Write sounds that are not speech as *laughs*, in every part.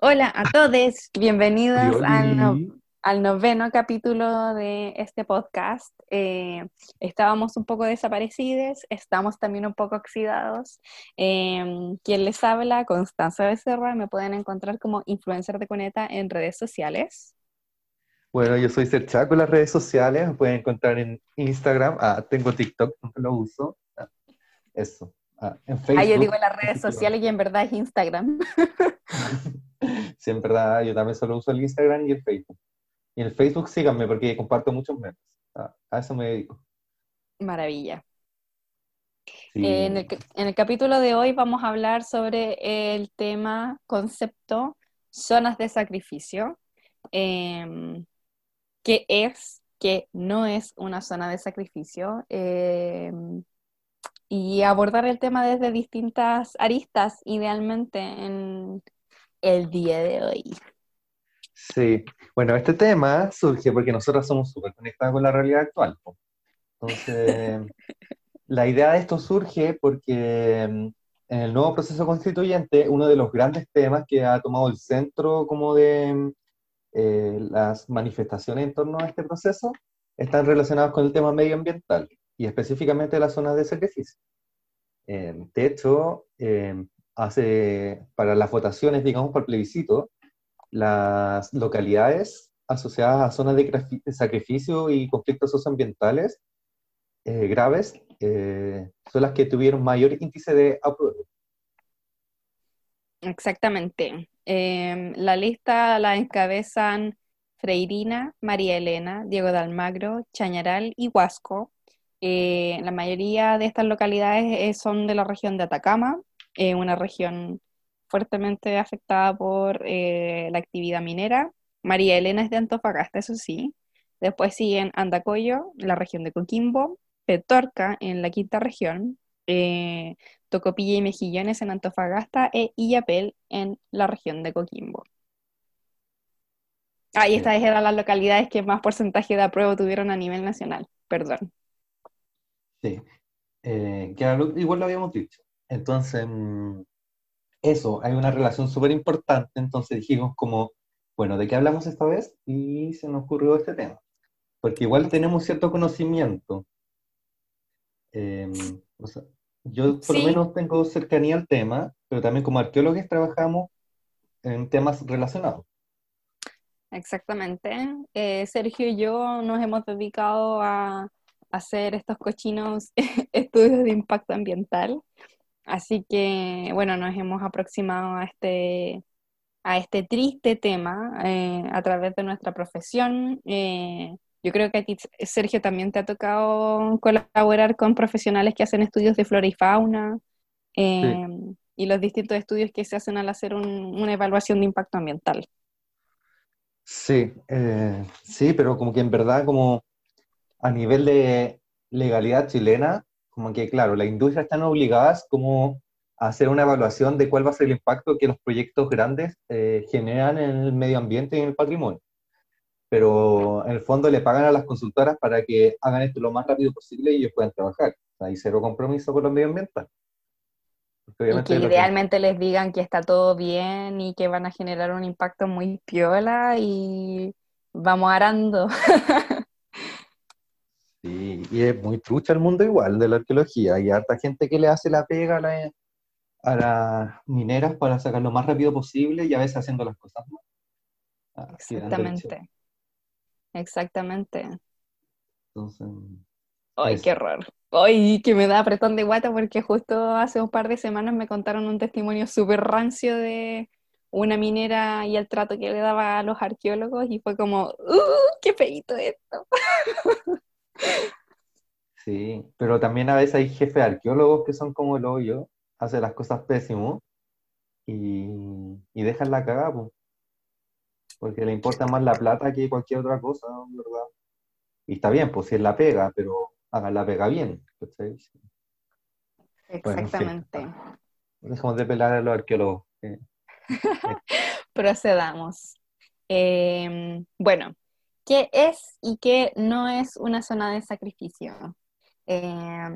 Hola a todos, bienvenidos al, no- noveno capítulo de este podcast. Eh, estábamos un poco desaparecidos, estamos también un poco oxidados. Eh, quien les habla, Constanza Becerra, me pueden encontrar como influencer de Coneta en redes sociales. Bueno, yo soy Serchaco en las redes sociales, me pueden encontrar en Instagram, ah, tengo TikTok, nunca lo uso, ah, eso, ah, en Facebook. Ah, yo digo en las redes sociales y en verdad es Instagram. *laughs* *laughs* Sí, en verdad, yo también solo uso el Instagram y el Facebook. Y en el Facebook síganme porque comparto muchos memes, a eso me dedico. Maravilla. Sí. Eh, En el, en el capítulo de hoy vamos a hablar sobre el tema, concepto, zonas de sacrificio. Em, ¿qué es, qué no es una zona de sacrificio? Em, y abordar el tema desde distintas aristas, idealmente en el día de hoy. Sí, bueno, este tema surge porque nosotros somos súper conectados con la realidad actual. Entonces, *laughs* la idea de esto surge porque mm, en el nuevo proceso constituyente, uno de los grandes temas que ha tomado el centro como de mm, eh, las manifestaciones en torno a este proceso están relacionados con el tema medioambiental y específicamente las zonas de sacrificio. Eh, de hecho, eh, hace, para las votaciones, digamos, para el plebiscito, las localidades asociadas a zonas de sacrificio y conflictos socioambientales eh, graves eh, son las que tuvieron mayor índice de apruebo. Exactamente. Em, la lista la encabezan Freirina, María Elena, Diego de Almagro, Chañaral y Huasco. Eh, la mayoría de estas localidades eh, son de la región de Atacama, una región fuertemente afectada por eh, la actividad minera. María Elena es de Antofagasta, eso sí. Después siguen Andacoyo, la región de Coquimbo, Petorca en la quinta región, eh, Tocopilla y Mejillones en Antofagasta e Illapel en la región de Coquimbo. Ah, y estas eran las localidades que más porcentaje de apruebo tuvieron a nivel nacional. Perdón. Sí, Eh, que igual lo habíamos dicho. Entonces, mm, eso, hay una relación súper importante. Entonces dijimos como, bueno, ¿de qué hablamos esta vez? Y se nos ocurrió este tema. Porque igual tenemos cierto conocimiento. Eh, o sea, yo por lo Sí. menos tengo cercanía al tema, pero también como arqueólogos trabajamos en temas relacionados. Exactamente. Eh, Sergio y yo nos hemos dedicado a hacer estos cochinos *laughs* estudios de impacto ambiental. Así que, bueno, nos hemos aproximado a este, a este triste tema eh, a través de nuestra profesión. Eh, yo creo que a ti, Sergio, también te ha tocado colaborar con profesionales que hacen estudios de flora y fauna eh, y los distintos estudios que se hacen al hacer un- una evaluación de impacto ambiental. Sí, eh, sí, pero como que en verdad, como a nivel de legalidad chilena, como que claro, las industrias están obligadas como a hacer una evaluación de cuál va a ser el impacto que los proyectos grandes eh, generan en el medio ambiente y en el patrimonio. Pero en el fondo le pagan a las consultoras para que hagan esto lo más rápido posible y ellos puedan trabajar. Hay cero compromiso con los medioambientales. Y que- idealmente les digan que está todo bien y que van a generar un impacto muy piola y vamos arando. *laughs* Sí, y es muy trucha el mundo igual de la arqueología. Hay harta gente que le hace la pega a, la- a las mineras para sacar lo más rápido posible y a veces haciendo las cosas mal. Derecho. Exactamente. Exactamente. Entonces, Ay, qué horror. Ay, que me da apretón de guata porque justo hace un par de semanas me contaron un testimonio súper rancio de una minera y el trato que le daba a los arqueólogos y fue como, ¡uh! ¡Qué feíto esto! *laughs* sí, pero también a veces hay jefes arqueólogos que son como el hoyo, hacen las cosas pésimo y, y dejan la cagada, po. porque le importa más la plata que cualquier otra cosa, ¿verdad? Y está bien, pues si es la pega, pero hagan la pega bien, ¿cachai? Bueno. Exactamente. Dejamos de pelar a los arqueólogos. *laughs* Procedamos. Eh, bueno, ¿qué es y qué no es una zona de sacrificio? Eh,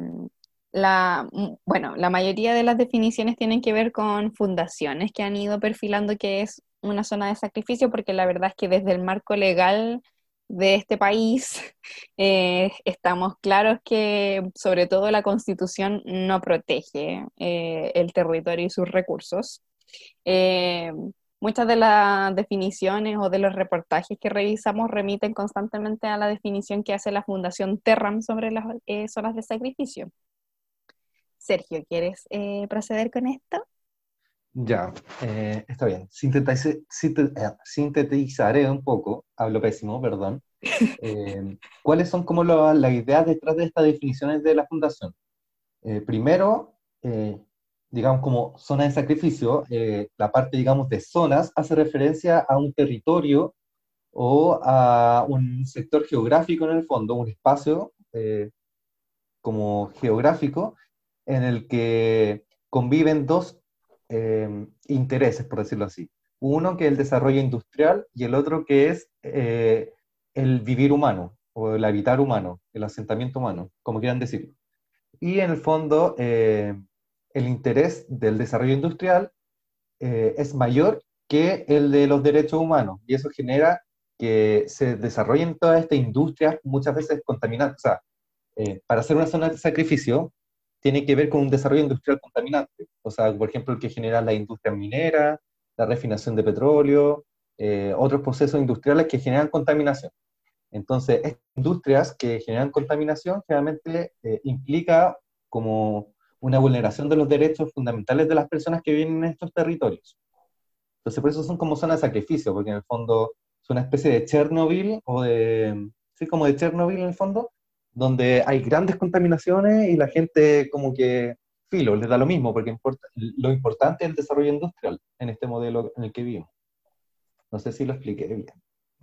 la, bueno, la mayoría de las definiciones tienen que ver con fundaciones que han ido perfilando qué es una zona de sacrificio porque la verdad es que desde el marco legal de este país *laughs* eh, estamos claros que sobre todo la constitución no protege eh, el territorio y sus recursos. Eh, muchas de las definiciones o de los reportajes que revisamos remiten constantemente a la definición que hace la Fundación Terram sobre las zonas de sacrificio. Sergio, ¿quieres proceder con esto? Ya, eh, está bien. Eh, sintetizaré un poco, hablo pésimo, perdón. *laughs* Eh, ¿Cuáles son como las ideas detrás de estas definiciones de la fundación? primero, digamos como zona de sacrificio, la parte, digamos, de zonas hace referencia a un territorio o a un sector geográfico en el fondo, un espacio como geográfico en el que conviven dos Em, intereses, por decirlo así. Uno que es el desarrollo industrial y el otro que es eh, el vivir humano o el habitar humano, el asentamiento humano, como quieran decirlo. Y en el fondo, eh, el interés del desarrollo industrial eh, es mayor que el de los derechos humanos y eso genera que se desarrollen todas estas industrias muchas veces contaminantes. O sea, para hacer una zona de sacrificio, tiene que ver con un desarrollo industrial contaminante. O sea, por ejemplo, el que genera la industria minera, la refinación de petróleo, eh, otros procesos industriales que generan contaminación. Entonces, estas industrias que generan contaminación generalmente eh, implica como una vulneración de los derechos fundamentales de las personas que viven en estos territorios. Entonces, por eso son como zonas de sacrificio, porque en el fondo es una especie de Chernobyl, o de, sí, como de Chernobyl en el fondo, donde hay grandes contaminaciones y la gente como que, filo, les da lo mismo, porque importa, lo importante es el desarrollo industrial en este modelo en el que vivimos. No sé si lo expliqué bien.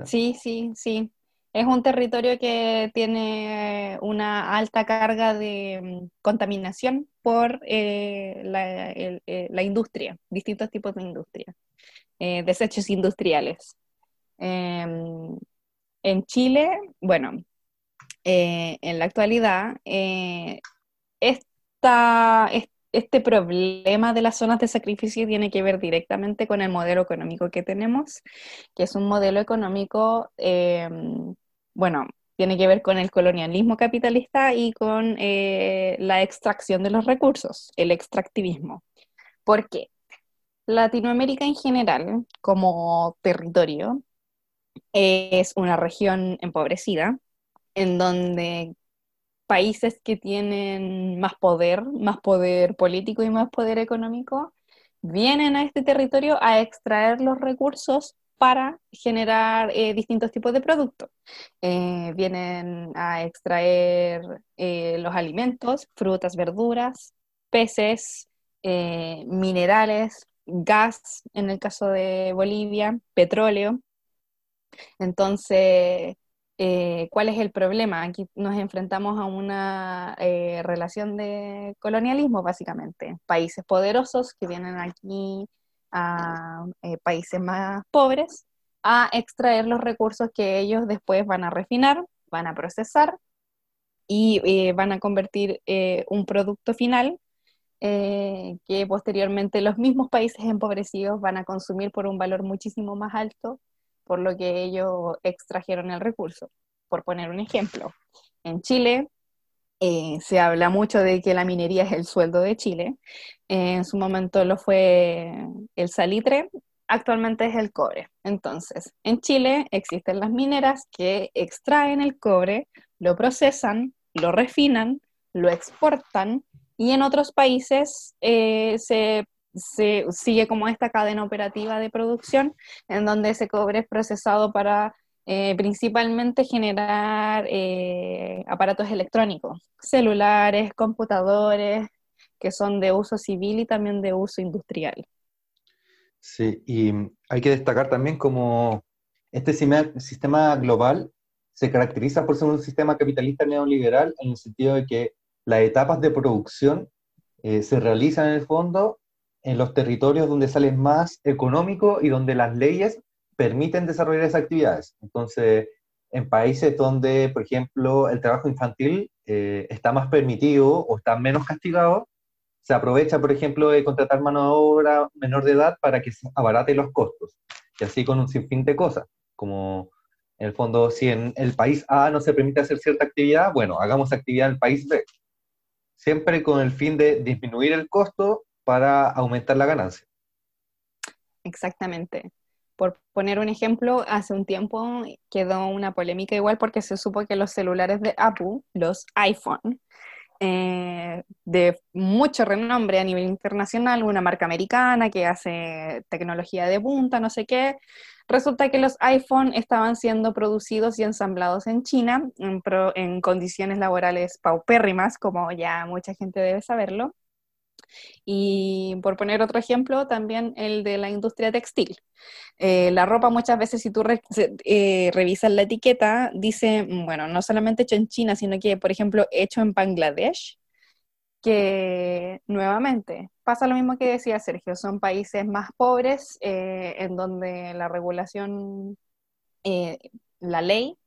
Sí, sí, sí. Es un territorio que tiene una alta carga de mm, contaminación por eh, eh, la, industria, distintos tipos de industria, eh, desechos industriales. Em, en Chile, bueno, eh, en la actualidad, eh, este problema de las zonas de sacrificio tiene que ver directamente con el modelo económico que tenemos, que es un modelo económico, em, bueno, tiene que ver con el colonialismo capitalista y con eh, la extracción de los recursos, el extractivismo. ¿Por qué? Latinoamérica en general, como territorio, es una región empobrecida, en donde países que tienen más poder, más poder político y más poder económico, vienen a este territorio a extraer los recursos para generar eh, distintos tipos de productos. Eh, vienen a extraer eh, los alimentos, frutas, verduras, peces, minerales, gas, en el caso de Bolivia, petróleo. Entonces, eh, ¿Cuál es el problema? Aquí nos enfrentamos a una eh, relación de colonialismo, básicamente. Países poderosos que vienen aquí a eh, países más pobres a extraer los recursos que ellos después van a refinar, van a procesar y van a convertir un producto final que posteriormente los mismos países empobrecidos van a consumir por un valor muchísimo más alto por lo que ellos extrajeron el recurso. Por poner un ejemplo, en Chile eh, se habla mucho de que la minería es el sueldo de Chile. en su momento lo fue el salitre, actualmente es el cobre. Entonces, en Chile existen las mineras que extraen el cobre, lo procesan, lo refinan, lo exportan y en otros países eh, se se sigue como esta cadena operativa de producción en donde ese cobre es procesado para eh, principalmente generar eh, aparatos electrónicos, celulares, computadores, que son de uso civil y también de uso industrial. Sí, y hay que destacar también como este sistema global se caracteriza por ser un sistema capitalista neoliberal en el sentido de que las etapas de producción eh, se realizan en el fondo en los territorios donde sale más económico y donde las leyes permiten desarrollar esas actividades. Entonces, en países donde, por ejemplo, el trabajo infantil eh, está más permitido o está menos castigado, se aprovecha, por ejemplo, de contratar mano de obra menor de edad para que se abarate los costos. Y así con un sinfín de cosas, como en el fondo, si en el país A no se permite hacer cierta actividad, bueno, hagamos actividad en el país B. Siempre con el fin de disminuir el costo para aumentar la ganancia. Exactamente. Por poner un ejemplo, hace un tiempo quedó una polémica igual porque se supo que los celulares de Apple, los iPhone, eh, de mucho renombre a nivel internacional, una marca americana que hace tecnología de punta, no sé qué, resulta que los iPhone estaban siendo producidos y ensamblados en China en, en condiciones laborales paupérrimas, como ya mucha gente debe saberlo. Y por poner otro ejemplo, también el de la industria textil. Eh, la ropa muchas veces, si tú eh, revisas la etiqueta, dice, mm, bueno, no solamente hecho en China, sino que, por ejemplo, hecho en Bangladesh, que nuevamente pasa lo mismo que decía Sergio, son países más pobres eh, en donde la regulación, la ley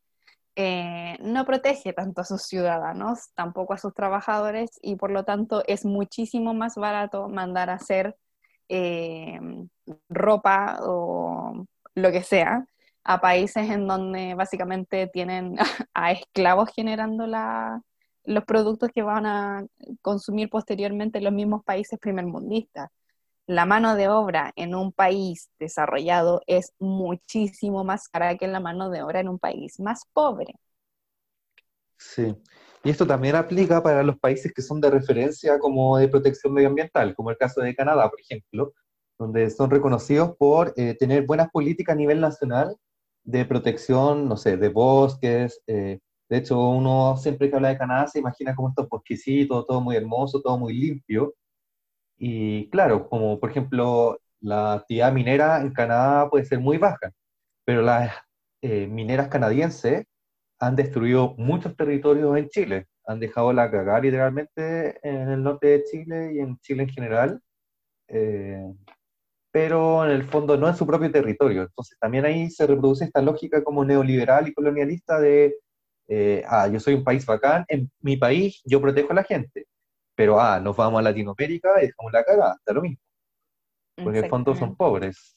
eh, no protege tanto a sus ciudadanos, tampoco a sus trabajadores, y por lo tanto es muchísimo más barato mandar a hacer eh, ropa o lo que sea a países en donde básicamente tienen *laughs* a esclavos generando los productos que van a consumir posteriormente los mismos países primermundistas la mano de obra en un país desarrollado es muchísimo más cara que la mano de obra en un país más pobre. Sí, y esto también aplica para los países que son de referencia como de protección medioambiental, como el caso de Canadá, por ejemplo, donde son reconocidos por eh, tener buenas políticas a nivel nacional de protección, no sé, de bosques. Eh, de hecho, uno siempre que habla de Canadá se imagina como estos bosquecitos, todo muy hermoso, todo muy limpio, y claro, como por ejemplo la actividad minera en Canadá puede ser muy baja, pero las eh, mineras canadienses han destruido muchos territorios en Chile, han dejado la cagar literalmente en el norte de Chile y en Chile en general, eh, pero en el fondo no en su propio territorio. Entonces también ahí se reproduce esta lógica como neoliberal y colonialista de, eh, ah, yo soy un país bacán, en mi país yo protejo a la gente, pero, ah, nos vamos a Latinoamérica y dejamos la cara, está lo mismo. Porque en el fondo son pobres.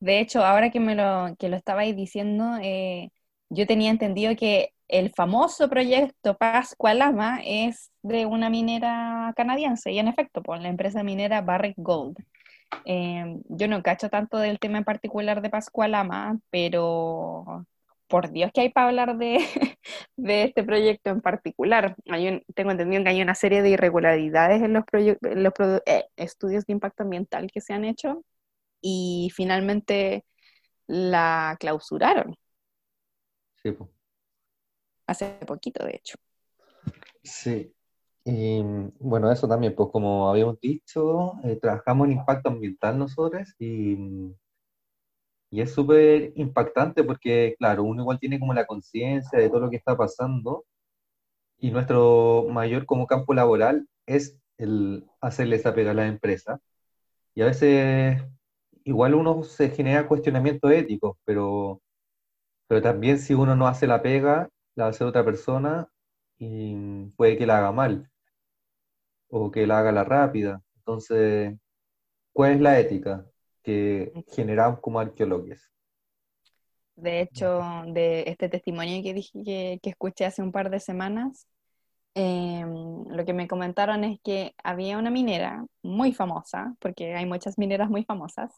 De hecho, ahora que me lo, que lo estabais diciendo, eh, yo tenía entendido que el famoso proyecto Pascualama es de una minera canadiense, y en efecto, por pues, la empresa minera Barrick Gold. Eh, yo no cacho tanto del tema en particular de Pascualama, pero por Dios que hay para hablar *laughs* de, este proyecto en particular. tengo entendido que hay una serie de irregularidades en los, eh, estudios de impacto ambiental que se han hecho y finalmente la clausuraron. Sí. Hace poquito, de hecho. Sí. Y bueno, eso también, pues como habíamos dicho, eh, trabajamos en impacto ambiental nosotros y y es súper impactante porque, claro, uno igual tiene como la conciencia de todo lo que está pasando y nuestro mayor como campo laboral es el hacerle esa pega a la empresa. Y a veces igual uno se genera cuestionamientos éticos, pero, pero también si uno no hace la pega, la hace otra persona y puede que la haga mal o que la haga la rápida. Entonces, ¿cuál es la ética? Que generamos como arqueólogos. De hecho, de este testimonio que dije que, escuché hace un par de semanas, em, lo que me comentaron es que había una minera muy famosa, porque hay muchas mineras muy famosas,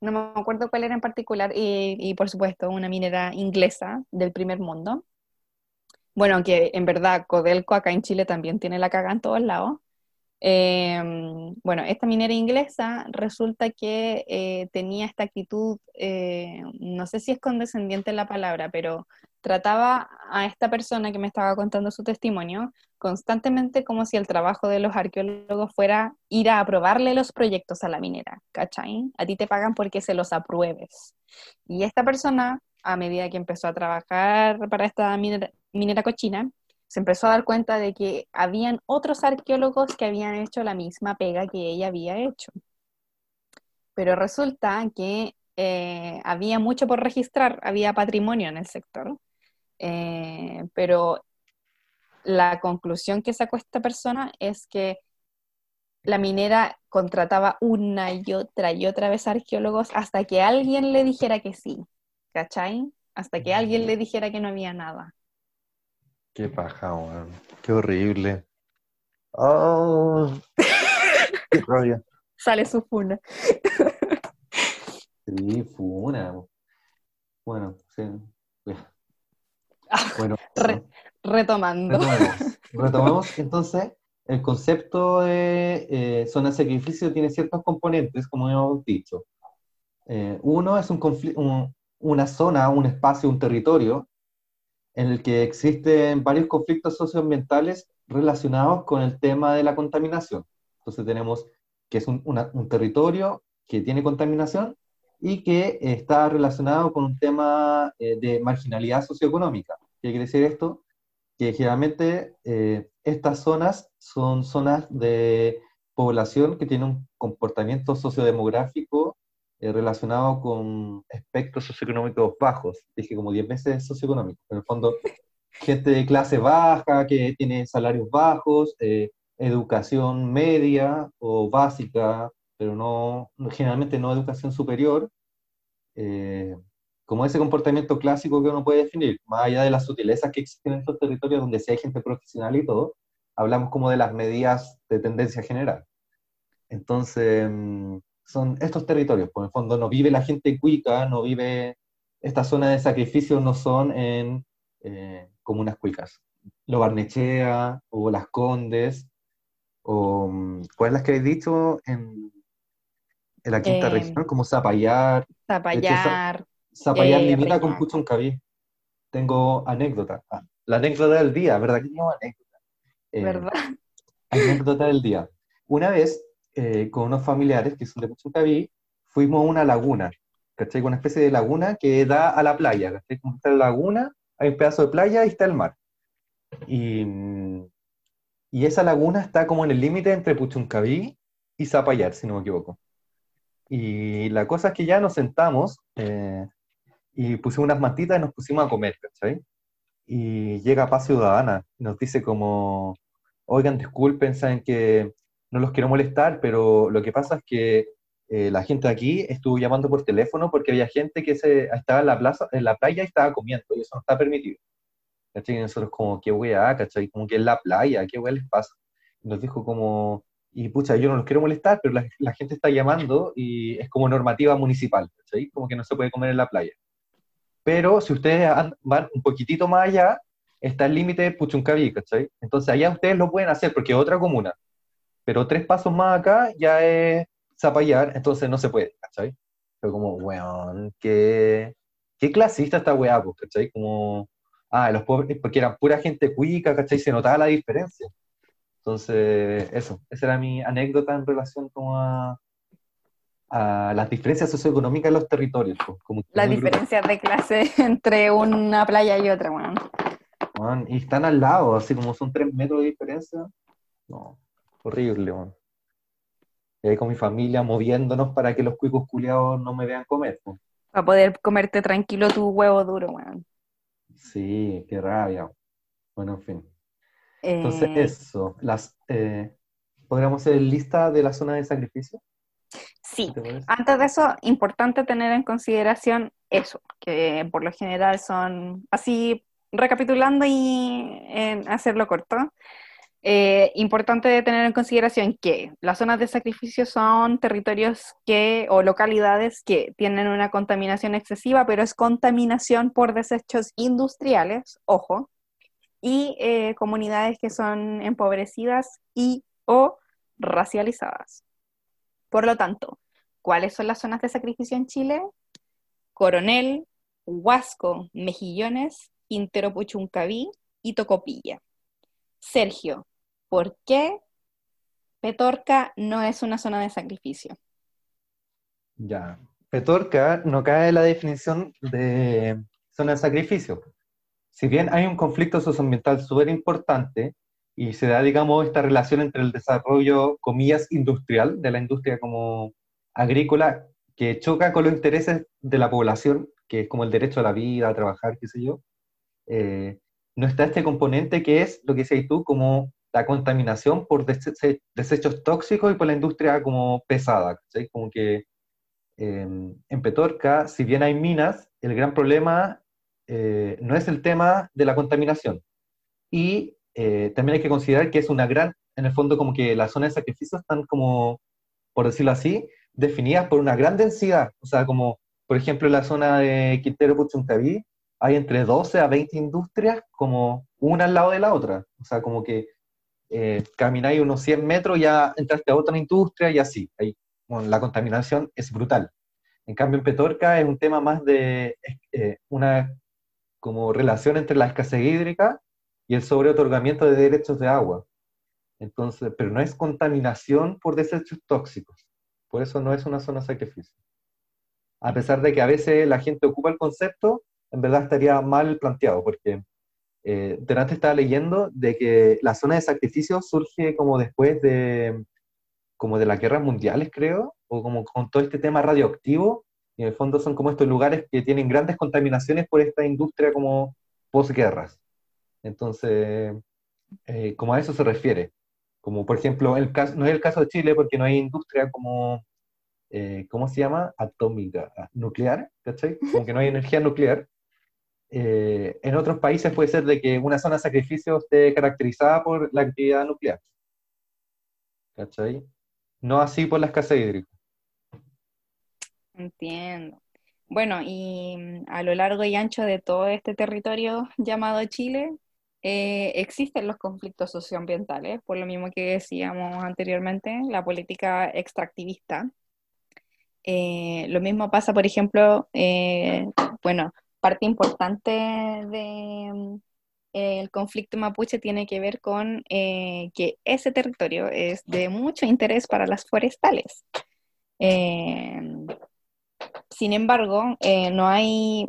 no me acuerdo cuál era en particular, y, y por supuesto una minera inglesa del primer mundo. Bueno, que en verdad Codelco acá en Chile también tiene la caga en todos lados, Em, bueno, esta minera inglesa resulta que eh, tenía esta actitud, eh, no sé si es condescendiente la palabra, pero trataba a esta persona que me estaba contando su testimonio constantemente como si el trabajo de los arqueólogos fuera ir a aprobarle los proyectos a la minera, ¿cachai? A ti te pagan porque se los apruebes. Y esta persona, a medida que empezó a trabajar para esta minera cochina, se empezó a dar cuenta de que habían otros arqueólogos que habían hecho la misma pega que ella había hecho. Pero resulta que eh, había mucho por registrar, había patrimonio en el sector, eh, pero la conclusión que sacó esta persona es que la minera contrataba una y otra y otra vez arqueólogos hasta que alguien le dijera que sí, ¿cachai? Hasta que alguien le dijera que no había nada. Qué paja, weón. Qué horrible. Oh, qué rabia. *laughs* Sale su funa. Sí, funa. Bueno, sí. Ah, Bueno, Re- retomando. *laughs* Retomemos entonces. El concepto de eh, zona de sacrificio tiene ciertos componentes, como hemos dicho. Eh, uno es un un- una zona, un espacio, un territorio en el que existen varios conflictos socioambientales relacionados con el tema de la contaminación. Entonces tenemos que es un, una- un territorio que tiene contaminación y que está relacionado con un tema eh, de marginalidad socioeconómica. ¿Qué quiere decir esto? Que generalmente eh, estas zonas son zonas de población que tiene un comportamiento sociodemográfico eh, relacionado con espectros socioeconómicos bajos. Dije como 10 veces socioeconómicos. En el fondo, *laughs* gente de clase baja, que tiene salarios bajos, eh, educación media o básica, pero no, no- generalmente no educación superior, eh, como ese comportamiento clásico que uno puede definir, más allá de las sutilezas que existen en estos territorios donde sí hay gente profesional y todo, hablamos como de las medidas de tendencia general. Entonces, mm, son estos territorios, por el fondo no vive la gente cuica, no vive, estas zonas de sacrificio no son en eh, comunas cuicas. Lo Barnechea o Las Condes, o mm, ¿cuál es las que he dicho? En, en la quinta Eh, región, como Zapallar. Zapallar. Zapallar Eh, limita con. Puchuncaví. Tengo anécdota. Ah, la anécdota del día, ¿verdad que tengo anécdota? Eh, ¿Verdad? Anécdota del día. Una vez, eh, con unos familiares que son de Puchuncaví, fuimos a una laguna, ¿cachai? Una especie de laguna que da a la playa, ¿cachai? Como está la laguna, hay un pedazo de playa y está el mar. Y, y esa laguna está como en el límite entre Puchuncaví y Zapallar, si no me equivoco. Y la cosa es que ya nos sentamos eh, y pusimos unas mantitas y nos pusimos a comer, ¿cachai? Y llega Paz Ciudadana y nos dice como, oigan, disculpen, saben que no los quiero molestar, pero lo que pasa es que eh, la gente aquí estuvo llamando por teléfono porque había gente que se, estaba en la plaza, en la playa y estaba comiendo, y eso no está permitido. ¿Cachai? Y nosotros como, qué weá, ¿cachai? Como que en la playa, qué weá les pasa. Y nos dijo como, y pucha, yo no los quiero molestar, pero la, la gente está llamando y es como normativa municipal, ¿cachai? Como que no se puede comer en la playa. Pero si ustedes an- van un poquitito más allá, está el límite de Puchuncaví, ¿cachai? Entonces allá ustedes lo pueden hacer porque es otra comuna. Pero tres pasos más acá ya es Zapallar, entonces no se puede, ¿cachai? Pero como, weón, qué, qué clasista esta weá, pues, ¿cachai? Como, ah, los pobres, porque eran pura gente cuica, ¿cachai? Se notaba la diferencia. Entonces, eso, esa era mi anécdota en relación como a, a las diferencias socioeconómicas de los territorios. pues, como Las diferencias de clase *laughs* entre una playa y otra, weón. Weón, y están al lado, así como son tres metros de diferencia. No, horrible, weón. Y ahí con mi familia moviéndonos para que los cuicos culiados no me vean comer. pues. Para poder comerte tranquilo tu huevo duro, weón. Sí, qué rabia. Bueno, en fin. Entonces, Eh, eso, las, eh, ¿podríamos hacer lista de la zona de sacrificio? sí. Antes de eso, importante tener en consideración eso, que por lo general son así, recapitulando y en hacerlo corto. Eh, importante tener en consideración que las zonas de sacrificio son territorios que, o localidades que tienen una contaminación excesiva, pero es contaminación por desechos industriales, ojo, y eh, comunidades que son empobrecidas y o racializadas. Por lo tanto, ¿cuáles son las zonas de sacrificio en Chile? Coronel, Huasco, Mejillones, Quintero Puchuncaví y Tocopilla. Sergio, ¿por qué Petorca no es una zona de sacrificio? Ya. Petorca no cae en la definición de zona de sacrificio. Si bien hay un conflicto socioambiental súper importante y se da, digamos, esta relación entre el desarrollo, comillas, industrial, de la industria como agrícola, que choca con los intereses de la población, que es como el derecho a la vida, a trabajar, qué sé yo, eh, no está este componente que es, lo que decías tú, como la contaminación por desechos tóxicos y por la industria como pesada. Como que em, en Petorca, si bien hay minas, el gran problema eh, no es el tema de la contaminación. Y eh, también hay que considerar que es una gran, en el fondo como que las zonas de sacrificio están como, por decirlo así, definidas por una gran densidad. O sea, como por ejemplo en la zona de Quintero Puchuncaví, hay entre 12 a 20 industrias como una al lado de la otra. O sea, como que eh, camináis unos 100 metros, ya entraste a otra industria y así. Ahí, la contaminación es brutal. En cambio, en Petorca es un tema más de eh, una como relación entre la escasez hídrica y el sobreotorgamiento de derechos de agua. Entonces, pero no es contaminación por desechos tóxicos. Por eso no es una zona sacrificio. A pesar de que a veces la gente ocupa el concepto, en verdad estaría mal planteado, porque eh, delante estaba leyendo de que la zona de sacrificio surge como después de, como de las guerras mundiales, creo, o como con todo este tema radioactivo, y en el fondo son como estos lugares que tienen grandes contaminaciones por esta industria como posguerras. Entonces, eh, como a eso se refiere. Como por ejemplo, el caso, no es el caso de Chile porque no hay industria como, eh, ¿cómo se llama? Atómica, ah, nuclear, ¿cachai? Como que no hay energía nuclear. Eh, en otros países puede ser de que una zona de sacrificio esté caracterizada por la actividad nuclear. ¿Cachai? No así por la escasez hídrica. Entiendo. Bueno, y mm, a lo largo y ancho de todo este territorio llamado Chile, eh, existen los conflictos socioambientales, por lo mismo que decíamos anteriormente, la política extractivista. Eh, lo mismo pasa, por ejemplo, bueno, parte importante del mm, el conflicto mapuche tiene que ver con eh, que ese territorio es de mucho interés para las forestales. Eh, sin embargo, eh, no hay,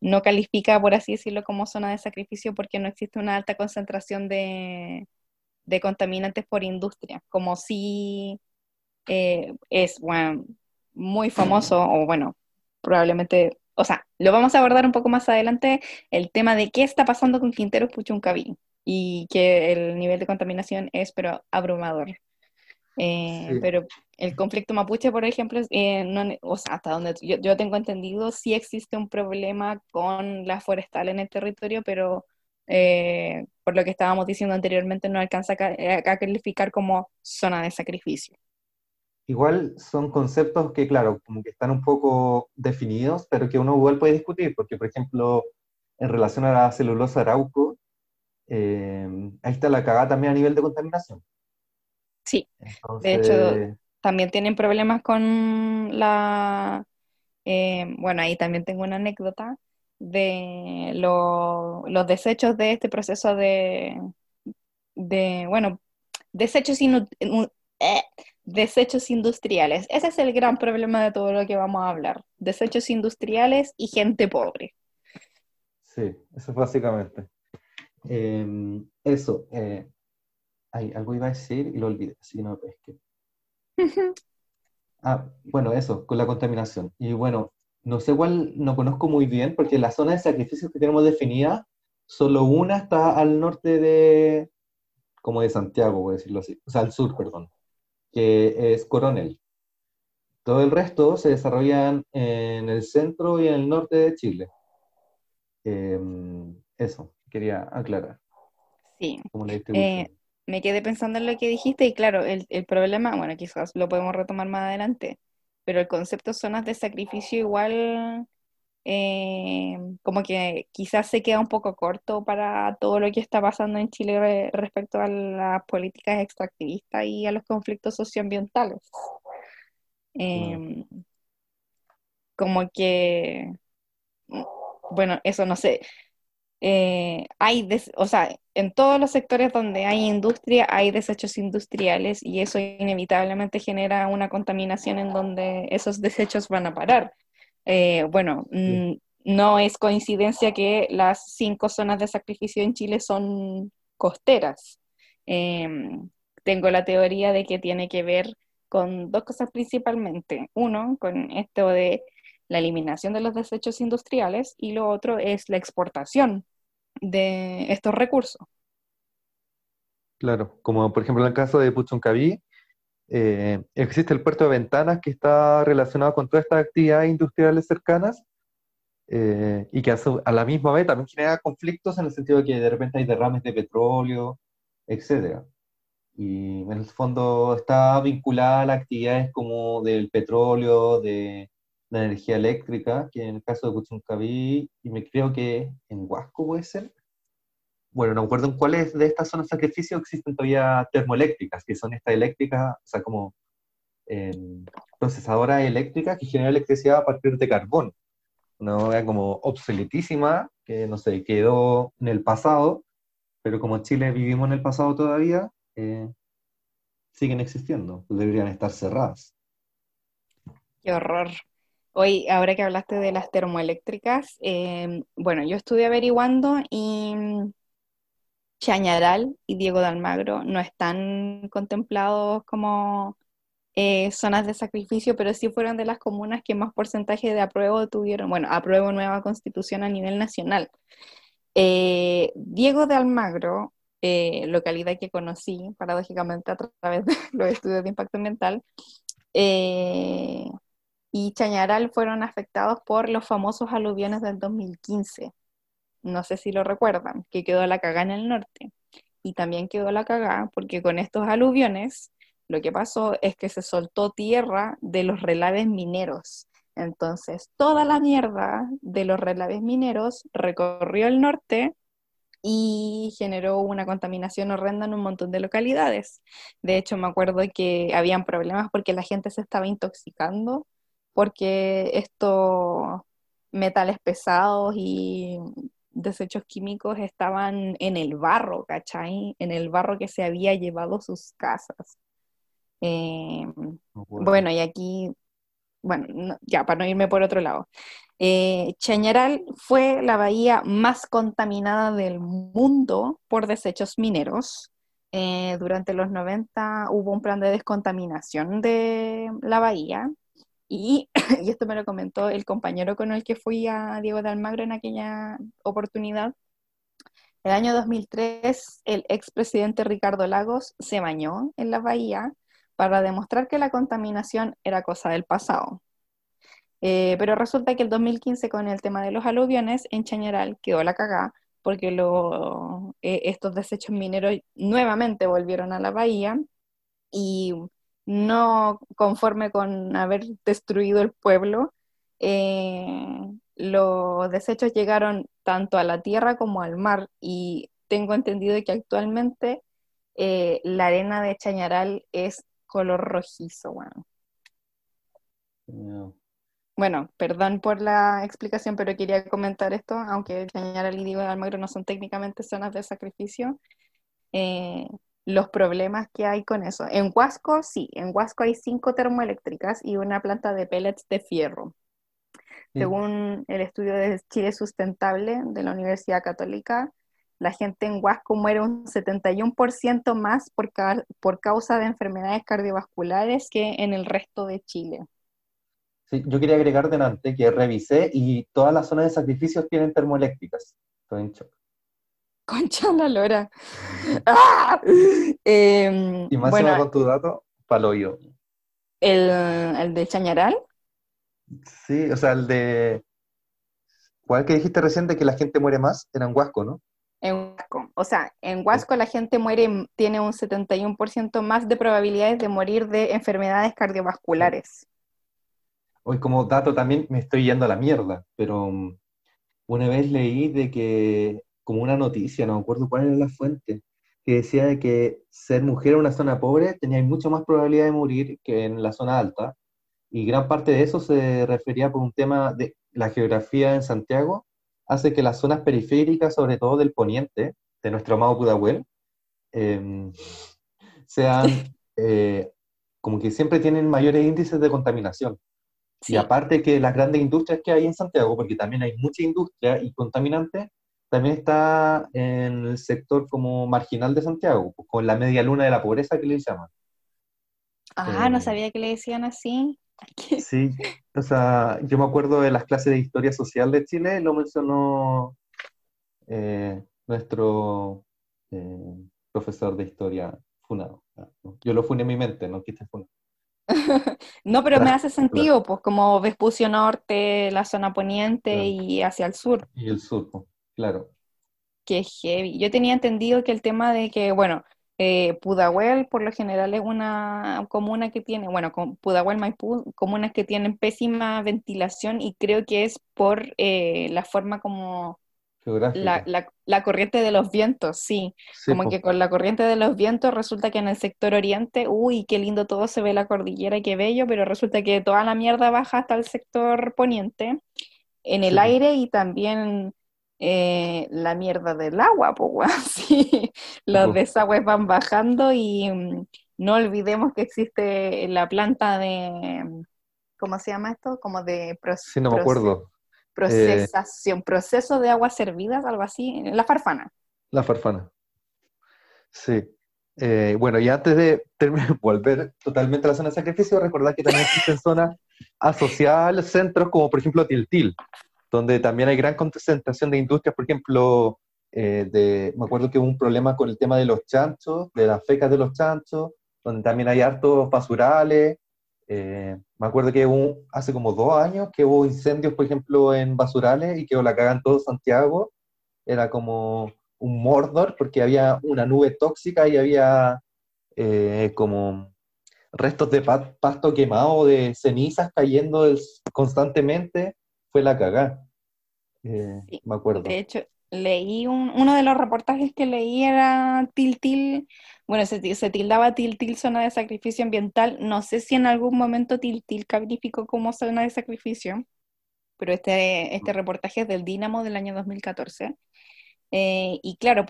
no califica, por así decirlo, como zona de sacrificio porque no existe una alta concentración de, de contaminantes por industria, como si es muy famoso, o bueno, probablemente o sea, lo vamos a abordar un poco más adelante, el tema de qué está pasando con Quintero Puchuncaví y que el nivel de contaminación es, pero abrumador. Eh, pero el conflicto mapuche, por ejemplo, eh, no, o sea, hasta donde yo, tengo entendido, sí existe un problema con la forestal en el territorio, pero eh, por lo que estábamos diciendo anteriormente, no alcanza a calificar como zona de sacrificio. Igual son conceptos que, claro, como que están un poco definidos, pero que uno igual puede discutir, porque, por ejemplo, en relación a la celulosa arauco, eh, ahí está la cagada también a nivel de contaminación. Sí, de hecho, también tienen problemas con la... Eh, bueno, ahí también tengo una anécdota de los desechos de este proceso de, de bueno, desechos inútiles eh, desechos industriales. Ese es el gran problema de todo lo que vamos a hablar. Desechos industriales y gente pobre. Sí, eso básicamente. Em, eso, eh, algo iba a decir y lo olvidé, así que no *laughs* pesque. ah, bueno, eso, con la contaminación. Y bueno, no sé cuál, no conozco muy bien, porque la zona de sacrificios que tenemos definida, solo una está al norte de, como de Santiago, voy a decirlo así, o sea, al sur, perdón que es Coronel. Todo el resto se desarrollan en el centro y en el norte de Chile. Em, eso, quería aclarar. Sí. Eh, me quedé pensando en lo que dijiste y claro, el, el, problema, bueno, quizás lo podemos retomar más adelante, pero el concepto zonas de sacrificio igual eh, como que quizás se queda un poco corto para todo lo que está pasando en Chile respecto a las políticas extractivistas y a los conflictos socioambientales. Em, como que, bueno, eso no sé. Eh, hay, o sea, en todos los sectores donde hay industria hay desechos industriales y eso inevitablemente genera una contaminación en donde esos desechos van a parar. Eh, bueno, mm, no es coincidencia que las cinco zonas de sacrificio en Chile son costeras. Em, tengo la teoría de que tiene que ver con dos cosas principalmente. Uno, con esto de la eliminación de los desechos industriales y lo otro es la exportación de estos recursos. Claro, como por ejemplo en el caso de Puchuncaví, eh, existe el puerto de Ventanas que está relacionado con todas estas actividades industriales cercanas eh, y que a, la misma vez también genera conflictos en el sentido de que de repente hay derrames de petróleo, etc. Y en el fondo está vinculada a las actividades como del petróleo, de la energía eléctrica, que en el caso de Puchuncaví, y me creo que en Huasco puede ser, bueno, no acuerdo en cuáles de estas zonas de sacrificio existen todavía termoeléctricas, que son estas eléctricas, o sea, como eh, procesadoras eléctricas que generan electricidad a partir de carbón. Una obra como obsoletísima, que no sé, quedó en el pasado, pero como en Chile vivimos en el pasado todavía, eh, siguen existiendo, deberían estar cerradas. Qué horror. Hoy, ahora que hablaste de las termoeléctricas, eh, bueno, yo estuve averiguando y Chañaral y Diego de Almagro no están contemplados como eh, zonas de sacrificio, pero sí fueron de las comunas que más porcentaje de apruebo tuvieron, bueno, apruebo nueva constitución a nivel nacional. Eh, Diego de Almagro, eh, localidad que conocí paradójicamente a través de *laughs* los estudios de impacto ambiental, y Chañaral fueron afectados por los famosos aluviones del 2015 no sé si lo recuerdan, que quedó la cagada en el norte. Y también quedó la cagada porque con estos aluviones lo que pasó es que se soltó tierra de los relaves mineros. Entonces, toda la mierda de los relaves mineros recorrió el norte y generó una contaminación horrenda en un montón de localidades. De hecho, me acuerdo que habían problemas porque la gente se estaba intoxicando porque estos metales pesados y desechos químicos estaban en el barro, ¿cachai? En el barro que se había llevado sus casas. Eh, bueno, y aquí, bueno, ya para no irme por otro lado. Eh, Chañaral fue la bahía más contaminada del mundo por desechos mineros. Eh, durante los 90 hubo un plan de descontaminación de la bahía *laughs* y, esto me lo comentó el compañero con el que fui a Diego de Almagro en aquella oportunidad. El año 2003, el expresidente Ricardo Lagos se bañó en la bahía para demostrar que la contaminación era cosa del pasado. Eh, pero resulta que el 2015, con el tema de los aluviones, en Chañaral quedó la cagada, porque eh, estos desechos mineros nuevamente volvieron a la bahía y no conforme con haber destruido el pueblo, eh, los desechos llegaron tanto a la tierra como al mar y tengo entendido que actualmente eh, la arena de Chañaral es color rojizo. Bueno. bueno, perdón por la explicación, pero quería comentar esto, aunque Chañaral y Diego de Almagro no son técnicamente zonas de sacrificio. Eh, los problemas que hay con eso. En Huasco, sí, en Huasco hay cinco termoeléctricas y una planta de pellets de fierro. Según el estudio de Chile Sustentable de la Universidad Católica, la gente en Huasco muere un 71% más por, por causa de enfermedades cardiovasculares que en el resto de Chile. Sí, yo quería agregar delante que revisé y todas las zonas de sacrificios tienen termoeléctricas. Estoy en shock. Concha la lora. *laughs* ¡Ah! Em, y más bueno, con tu dato, paloyo. ¿El, ¿El de Chañaral? Sí, o sea, el de. ¿Cuál que dijiste recién de que la gente muere más? Era en Huasco, ¿no? En Huasco. O sea, en Huasco la gente muere, tiene un 71% más de probabilidades de morir de enfermedades cardiovasculares. Hoy, como dato también me estoy yendo a la mierda, pero um, una vez leí de que como una noticia, no me acuerdo cuál era la fuente, que decía de que ser mujer en una zona pobre tenía mucho más probabilidad de morir que en la zona alta, y gran parte de eso se refería por un tema de la geografía en Santiago, hace que las zonas periféricas, sobre todo del poniente, de nuestro amado Pudahuel, em, sean *laughs* eh, como que siempre tienen mayores índices de contaminación. Y aparte que las grandes industrias que hay en Santiago, porque también hay mucha industria y contaminante, también está en el sector como marginal de Santiago, pues, con la media luna de la pobreza que le llaman. Ah, no eh, sabía que le decían así. *laughs* Sí, o sea, yo me acuerdo de las clases de historia social de Chile, lo mencionó eh, nuestro eh, profesor de historia funado. Ah, Yo lo funé en mi mente, no quise funar. *laughs* no, pero me hace sentido, pues como Vespucio Norte, la zona poniente y hacia el sur. Y el sur, claro. Qué heavy. Yo tenía entendido que el tema de que, bueno, eh, Pudahuel por lo general es una comuna que tiene, bueno, con Pudahuel, Maipú, comunas que tienen pésima ventilación y creo que es por eh, la forma como la, la, corriente de los vientos, sí. Como que con la corriente de los vientos resulta que en el sector oriente, uy, qué lindo todo se ve la cordillera, qué bello, pero resulta que toda la mierda baja hasta el sector poniente, en el aire y también eh, la mierda del agua, pues, *laughs* sí. Los desagües van bajando y mm, no olvidemos que existe la planta de, ¿cómo se llama esto? Como de... Sí, no me acuerdo procesación, proceso de aguas servidas, algo así, la farfana. La farfana. Sí. Eh, bueno, y antes de *laughs* volver totalmente a la zona de sacrificio, recordad que también existen zonas asociadas a los centros, como por ejemplo Tiltil, donde también hay gran concentración de industrias, por ejemplo, eh, de, me acuerdo que hubo un problema con el tema de los chanchos, de las fecas de los chanchos, donde también hay hartos basurales, eh, me acuerdo que hace como dos años que hubo incendios, por ejemplo, en basurales y que la cagan todo Santiago. Era como un Mordor porque había una nube tóxica y había eh, como restos de pasto quemado, de cenizas cayendo constantemente. Fue la cagada. Eh, me acuerdo. De hecho, leí uno de los reportajes que leí era Tiltil, bueno, se, tildaba Tiltil zona de sacrificio ambiental, no sé si en algún momento Tiltil calificó como zona de sacrificio, pero este, este reportaje es del Dínamo del año 2014. Eh, y claro,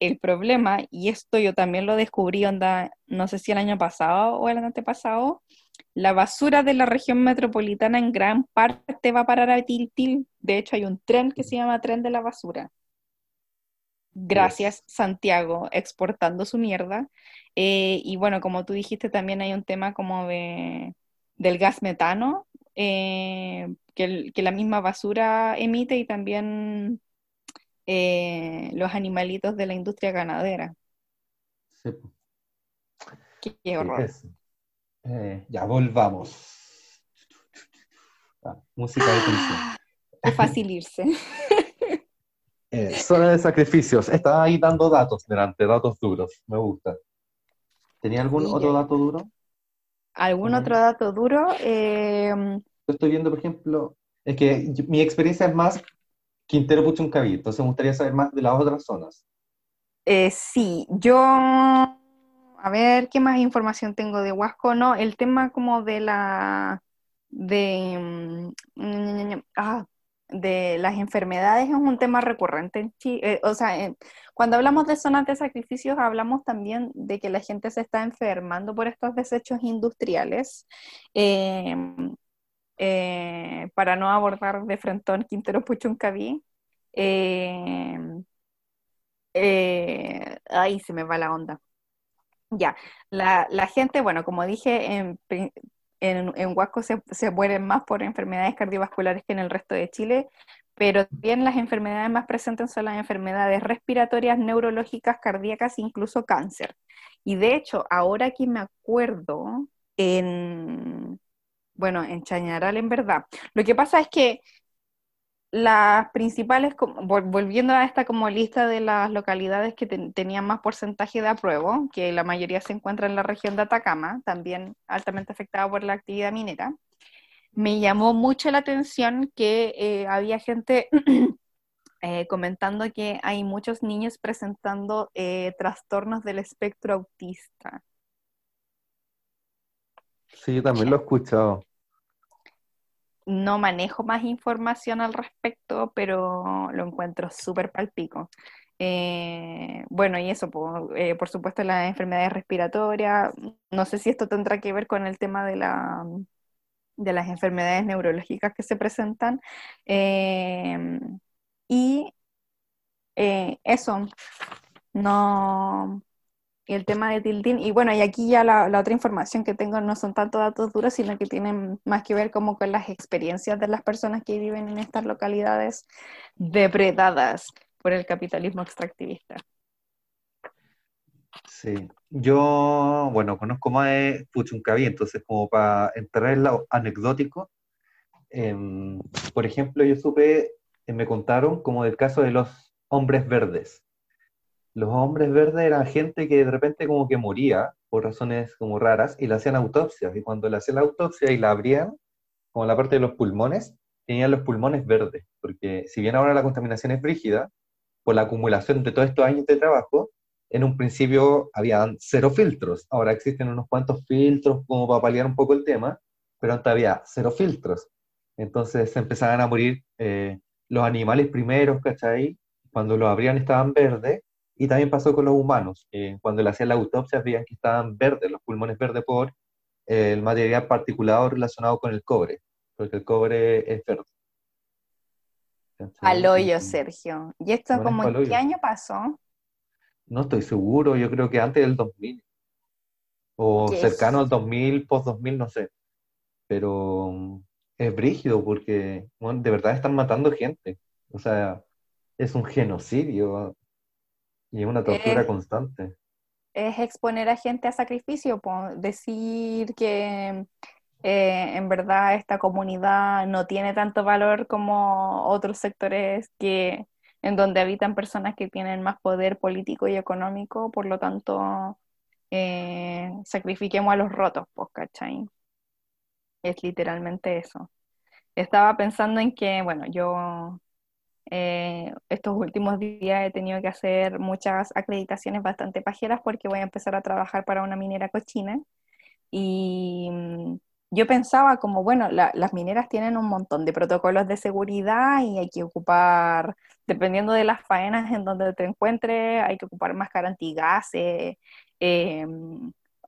el problema, y esto yo también lo descubrí, onda, no sé si el año pasado o el antepasado, la basura de la región metropolitana en gran parte va a parar a Tiltil. De hecho, hay un tren que se llama Tren de la Basura gracias Santiago exportando su mierda. Eh, y bueno, como tú dijiste, también hay un tema como de, del gas metano eh, que, la misma basura emite y también eh, los animalitos de la industria ganadera. Sí. Qué, horror. Ya volvamos. Ah, música de tensión. *gasps* Qué fácil irse. *laughs* Eh, zona de sacrificios. Está ahí dando datos delante, datos duros. Me gusta. ¿Tenía algún otro dato duro? ¿Algún otro dato duro? Eh, estoy viendo, por ejemplo, es que mi experiencia es más Quintero Puchuncaví, entonces me gustaría saber más de las otras zonas. Eh, sí, yo, a ver, ¿qué más información tengo de Huasco? No, el tema como de la, de, mm, ah, de las enfermedades es un tema recurrente en Chile. Eh, o sea, cuando hablamos de zonas de sacrificios, hablamos también de que la gente se está enfermando por estos desechos industriales. Em, eh, para no abordar de frentón Quintero Puchuncaví. Eh, eh, ahí se me va la onda. Ya, la, la, gente, bueno, como dije, en, en, en Huasco se, se, mueren más por enfermedades cardiovasculares que en el resto de Chile, pero también las enfermedades más presentes son las enfermedades respiratorias, neurológicas, cardíacas, incluso cáncer. Y de hecho, ahora que me acuerdo, en, bueno, en Chañaral en verdad, lo que pasa es que las principales, volviendo a esta como lista de las localidades que tenían más porcentaje de apruebo, que la mayoría se encuentra en la región de Atacama, también altamente afectada por la actividad minera, me llamó mucho la atención que eh, había gente *clears throat* eh, comentando que hay muchos niños presentando eh, trastornos del espectro autista. Sí, yo también lo he escuchado no manejo más información al respecto, pero lo encuentro súper palpico. Eh, bueno, y eso, eh, por, supuesto, las enfermedades respiratorias. No sé si esto tendrá que ver con el tema de, la, de las enfermedades neurológicas que se presentan. Eh, y eso, no, el tema de Tiltin. Y bueno, y aquí ya la, otra información que tengo no son tanto datos duros, sino que tienen más que ver como con las experiencias de las personas que viven en estas localidades depredadas por el capitalismo extractivista. Sí, yo, bueno, conozco más de Puchuncaví, entonces como para entrar en lo anecdótico, em, por ejemplo, yo supe, eh, me contaron como del caso de los hombres verdes. Los hombres verdes eran gente que de repente como que moría por razones como raras y le hacían autopsias, y cuando le hacían la autopsia y la abrían, como la parte de los pulmones, tenían los pulmones verdes, porque si bien ahora la contaminación es brígida, por la acumulación de todos estos años de trabajo, en un principio habían cero filtros, ahora existen unos cuantos filtros como para paliar un poco el tema, pero antes había cero filtros. Entonces se empezaban a morir eh, los animales primeros, ¿cachai? Cuando los abrían estaban verdes, y también pasó con los humanos. cuando le hacían la autopsia veían que estaban verdes, los pulmones verdes por eh, el material particulado relacionado con el cobre, porque el cobre es verde. Al hoyo, Sergio. ¿Y esto como en qué año pasó? No estoy seguro, yo creo que antes del 2000. O cercano al 2000, post 2000, no sé. Pero mm, es brígido porque de verdad están matando gente. O sea, es un genocidio y es una tortura constante. Es exponer a gente a sacrificio, decir que eh, en verdad esta comunidad no tiene tanto valor como otros sectores que en donde habitan personas que tienen más poder político y económico, por lo tanto, eh, sacrifiquemos a los rotos, pues, ¿cachai? Es literalmente eso. Estaba pensando en que, bueno, yo eh, estos últimos días he tenido que hacer muchas acreditaciones bastante pajeras porque voy a empezar a trabajar para una minera cochina y mm, yo pensaba como, bueno, las mineras tienen un montón de protocolos de seguridad y hay que ocupar, dependiendo de las faenas en donde te encuentres, hay que ocupar máscara antigases, eh,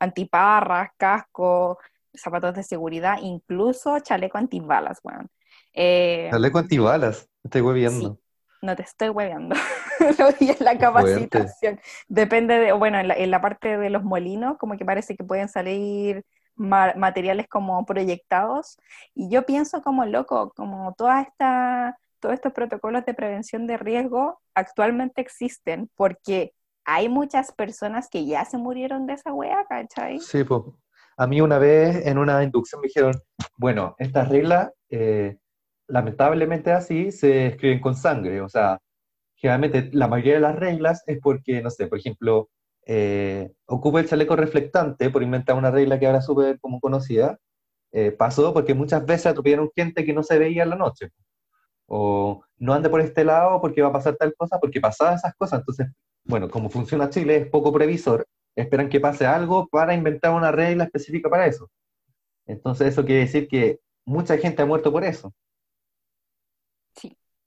antiparras, casco, zapatos de seguridad, incluso chaleco antibalas, bueno. Eh, chaleco antibalas, estoy hueviando. no te estoy hueviando, *laughs* lo vi en la capacitación. Depende de, bueno, en la, en la parte de los molinos, como que parece que pueden salir materiales como proyectados. Y yo pienso como loco, como toda esta, todos estos protocolos de prevención de riesgo actualmente existen porque hay muchas personas que ya se murieron de esa wea, ¿cachai? Sí, pues. A mí una vez en una inducción me dijeron, bueno, estas reglas, eh, lamentablemente así, se escriben con sangre. O sea, generalmente la mayoría de las reglas es porque, no sé, por ejemplo, eh, el chaleco reflectante por inventar una regla que ahora súper como conocida, eh, pasó porque muchas veces atropellaron gente que no se veía en la noche. O no ande por este lado porque va a pasar tal cosa, porque pasaban esas cosas. Entonces, bueno, como funciona Chile, es poco previsor, esperan que pase algo para inventar una regla específica para eso. Entonces, eso quiere decir que mucha gente ha muerto por eso.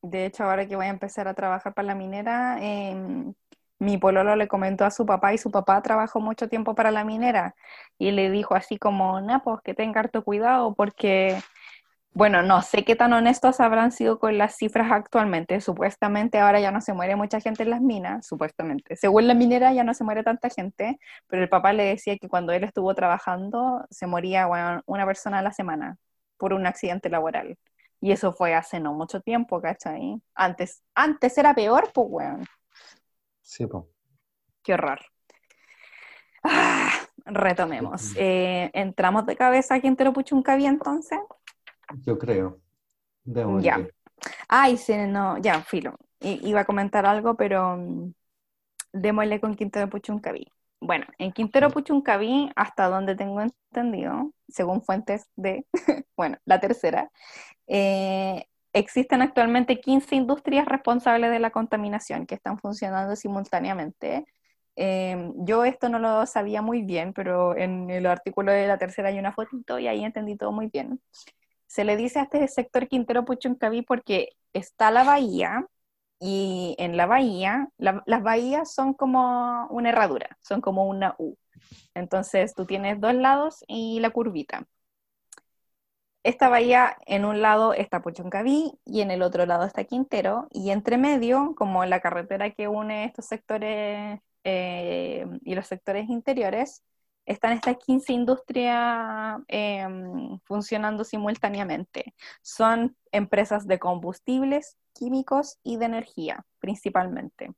De hecho, ahora que voy a empezar a trabajar para la minera, eh, mi pololo le comentó a su papá y su papá trabajó mucho tiempo para la minera y le dijo así como, no, pues que tenga harto cuidado porque, bueno, no sé qué tan honestos habrán sido con las cifras actualmente. Supuestamente ahora ya no se muere mucha gente en las minas, supuestamente. Según la minera ya no se muere tanta gente, pero el papá le decía que cuando él estuvo trabajando se moría una persona a la semana por un accidente laboral. Y eso fue hace no mucho tiempo, ¿cachai? Antes, antes era peor, pues, weón. Sí, pues. Qué horror. Ah, retomemos. Eh, ¿Entramos de cabeza aquí en Teropuchuncaví entonces? Yo creo. ya. Ay, sí, no, ya, filo. iba a comentar algo, pero mm, démosle con Quintero Puchuncaví. Bueno, en Quintero Puchuncaví, hasta donde tengo entendido, según fuentes de, *laughs* bueno, la tercera, eh, existen actualmente 15 industrias responsables de la contaminación que están funcionando simultáneamente. Em, yo esto no lo sabía muy bien, pero en el artículo de la tercera hay una fotito y ahí entendí todo muy bien. Se le dice a este sector Quintero Puchuncaví porque está la bahía y en la bahía, las bahías son como una herradura, son como una U. Entonces tú tienes dos lados y la curvita esta bahía en un lado está Puchuncaví y en el otro lado está Quintero y entre medio, como la carretera que une estos sectores eh, y los sectores interiores, están estas 15 industrias em, funcionando simultáneamente. Son empresas de combustibles, químicos y de energía, principalmente.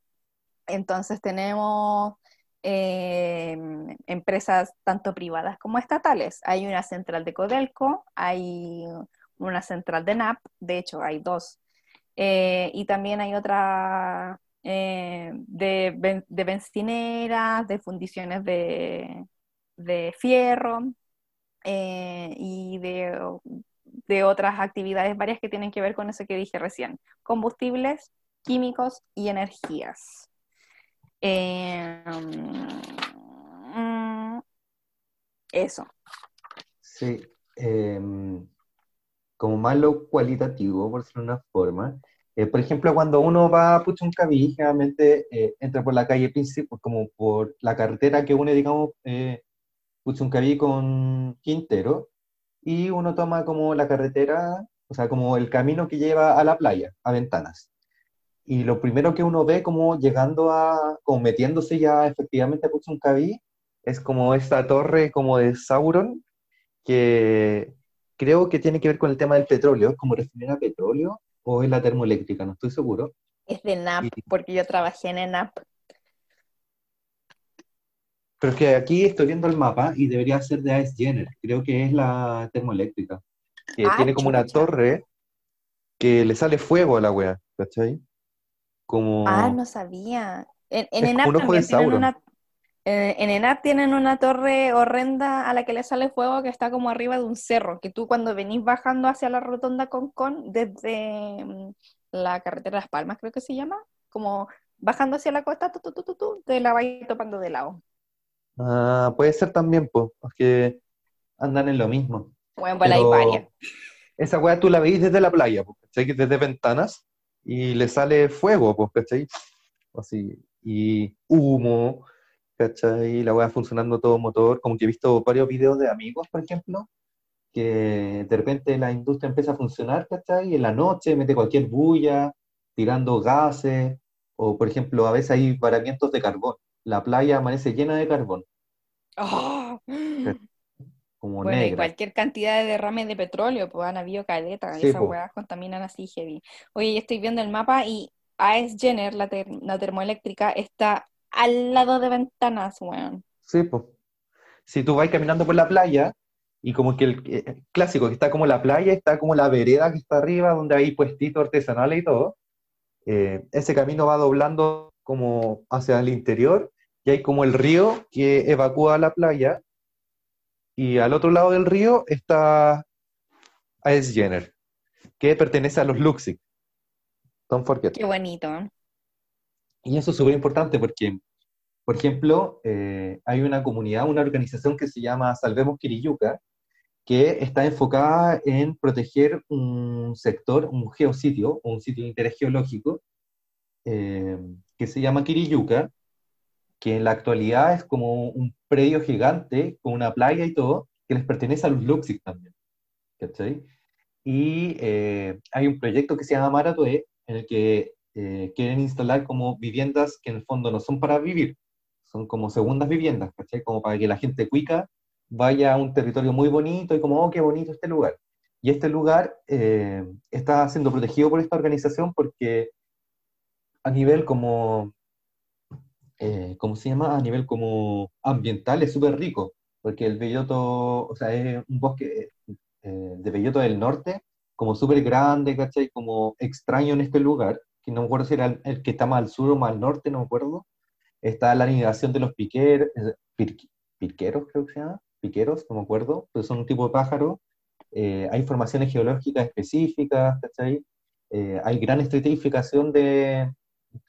Entonces tenemos eh, empresas tanto privadas como estatales. Hay una central de Codelco, hay una central de NAP, de hecho hay dos, eh, y también hay otra eh, de, de, bencineras, de fundiciones de, de fierro y de, de otras actividades varias que tienen que ver con eso que dije recién, combustibles, químicos y energías. Em, eso. Sí. Em, como malo cualitativo, por decirlo de una forma. Eh, por ejemplo, cuando uno va a Puchuncaví, generalmente eh, entra por la calle principal, como por la carretera que une, digamos, eh, Puchuncaví con Quintero, y uno toma como la carretera, o sea, como el camino que lleva a la playa, a Ventanas y lo primero que uno ve como llegando a, como metiéndose ya efectivamente a Puchuncaví, es como esta torre como de Sauron, que creo que tiene que ver con el tema del petróleo, ¿es como refinar a petróleo o es la termoeléctrica? No estoy seguro. Es de NAP, porque yo trabajé en ENAP. Pero es que aquí estoy viendo el mapa y debería ser de AES Jenner, creo que es la termoeléctrica, que ah, tiene como una torre que le sale fuego a la wea, ¿cachai? Ah, no sabía. En, en ENAP también tienen una, eh, en ENAP tienen una torre horrenda a la que le sale fuego que está como arriba de un cerro, que tú cuando venís bajando hacia la rotonda con con, desde mm, la carretera de Las Palmas creo que se llama, como bajando hacia la costa, te la vas topando de lado. Ah, puede ser también, pues, porque andan en lo mismo. Bueno, pues hay varias. Esa weá tú la veis desde la playa, porque desde ventanas, y le sale fuego, pues, ¿cachai? Así, y humo, ¿cachai? Y la weá funcionando todo motor, como que he visto varios videos de amigos, por ejemplo, que de repente la industria empieza a funcionar, ¿cachai? Y en la noche mete cualquier bulla, tirando gases, o por ejemplo, a veces hay varamientos de carbón. La playa amanece llena de carbón. ¡Oh! bueno, y cualquier cantidad de derrame de petróleo, pues han habido caleta, esas huevas contaminan así heavy. Oye, estoy viendo el mapa y AES Jenner, la, termoeléctrica, está al lado de ventanas, weón. Sí, pues. Si tú vas caminando por la playa, y como que el, eh, clásico, que está como la playa, está como la vereda que está arriba, donde hay puestitos artesanales y todo, eh, ese camino va doblando como hacia el interior, y hay como el río que evacúa la playa, y al otro lado del río está Ice Jenner, que pertenece a los Luxic. Don't forget. Qué bonito. Y eso es súper importante porque, por ejemplo, eh, hay una comunidad, una organización que se llama Salvemos Kiriyuka, que está enfocada en proteger un sector, un geositio, un sitio de interés geológico, eh, que se llama Kiriyuka, que en la actualidad es como un predio gigante con una playa y todo, que les pertenece a los Luxic también. ¿Cachai? Y eh, hay un proyecto que se llama Maratoe, en el que eh, quieren instalar como viviendas que en el fondo no son para vivir, son como segundas viviendas, ¿cachai? Como para que la gente cuica vaya a un territorio muy bonito y como, oh, qué bonito este lugar. Y este lugar eh, está siendo protegido por esta organización porque a nivel como eh, ¿cómo se llama? A nivel como ambiental es súper rico, porque el belloto, o sea, es un bosque eh, de belloto del norte, como súper grande, ¿cachai? Como extraño en este lugar, que no me acuerdo si era el, que está más al sur o más al norte, no me acuerdo. Está la anidación de los piqueros, piqueros creo que se llama, piqueros, no me acuerdo, pero son un tipo de pájaro. Eh, hay formaciones geológicas específicas, ¿cachai? hay gran estratificación de,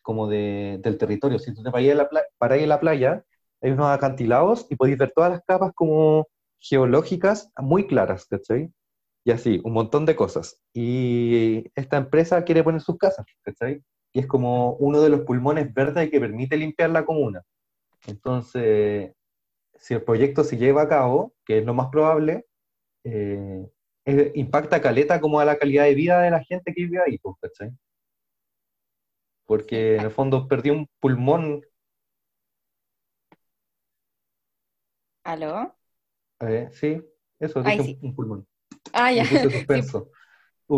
como de, del territorio. Si tú te paras en, la playa, la playa, hay unos acantilados y podéis ver todas las capas como geológicas muy claras, ¿cachai? Y así, un montón de cosas. Y esta empresa quiere poner sus casas, ¿cachai? Y es como uno de los pulmones verdes que permite limpiar la comuna. Entonces, si el proyecto se lleva a cabo, que es lo más probable, eh, impacta caleta como a la calidad de vida de la gente que vive ahí, pues, ¿cachai? Porque en el fondo perdí un pulmón. ¿Aló? Eh, sí, eso, dije un pulmón. Ah, ya. *laughs* Suspenso.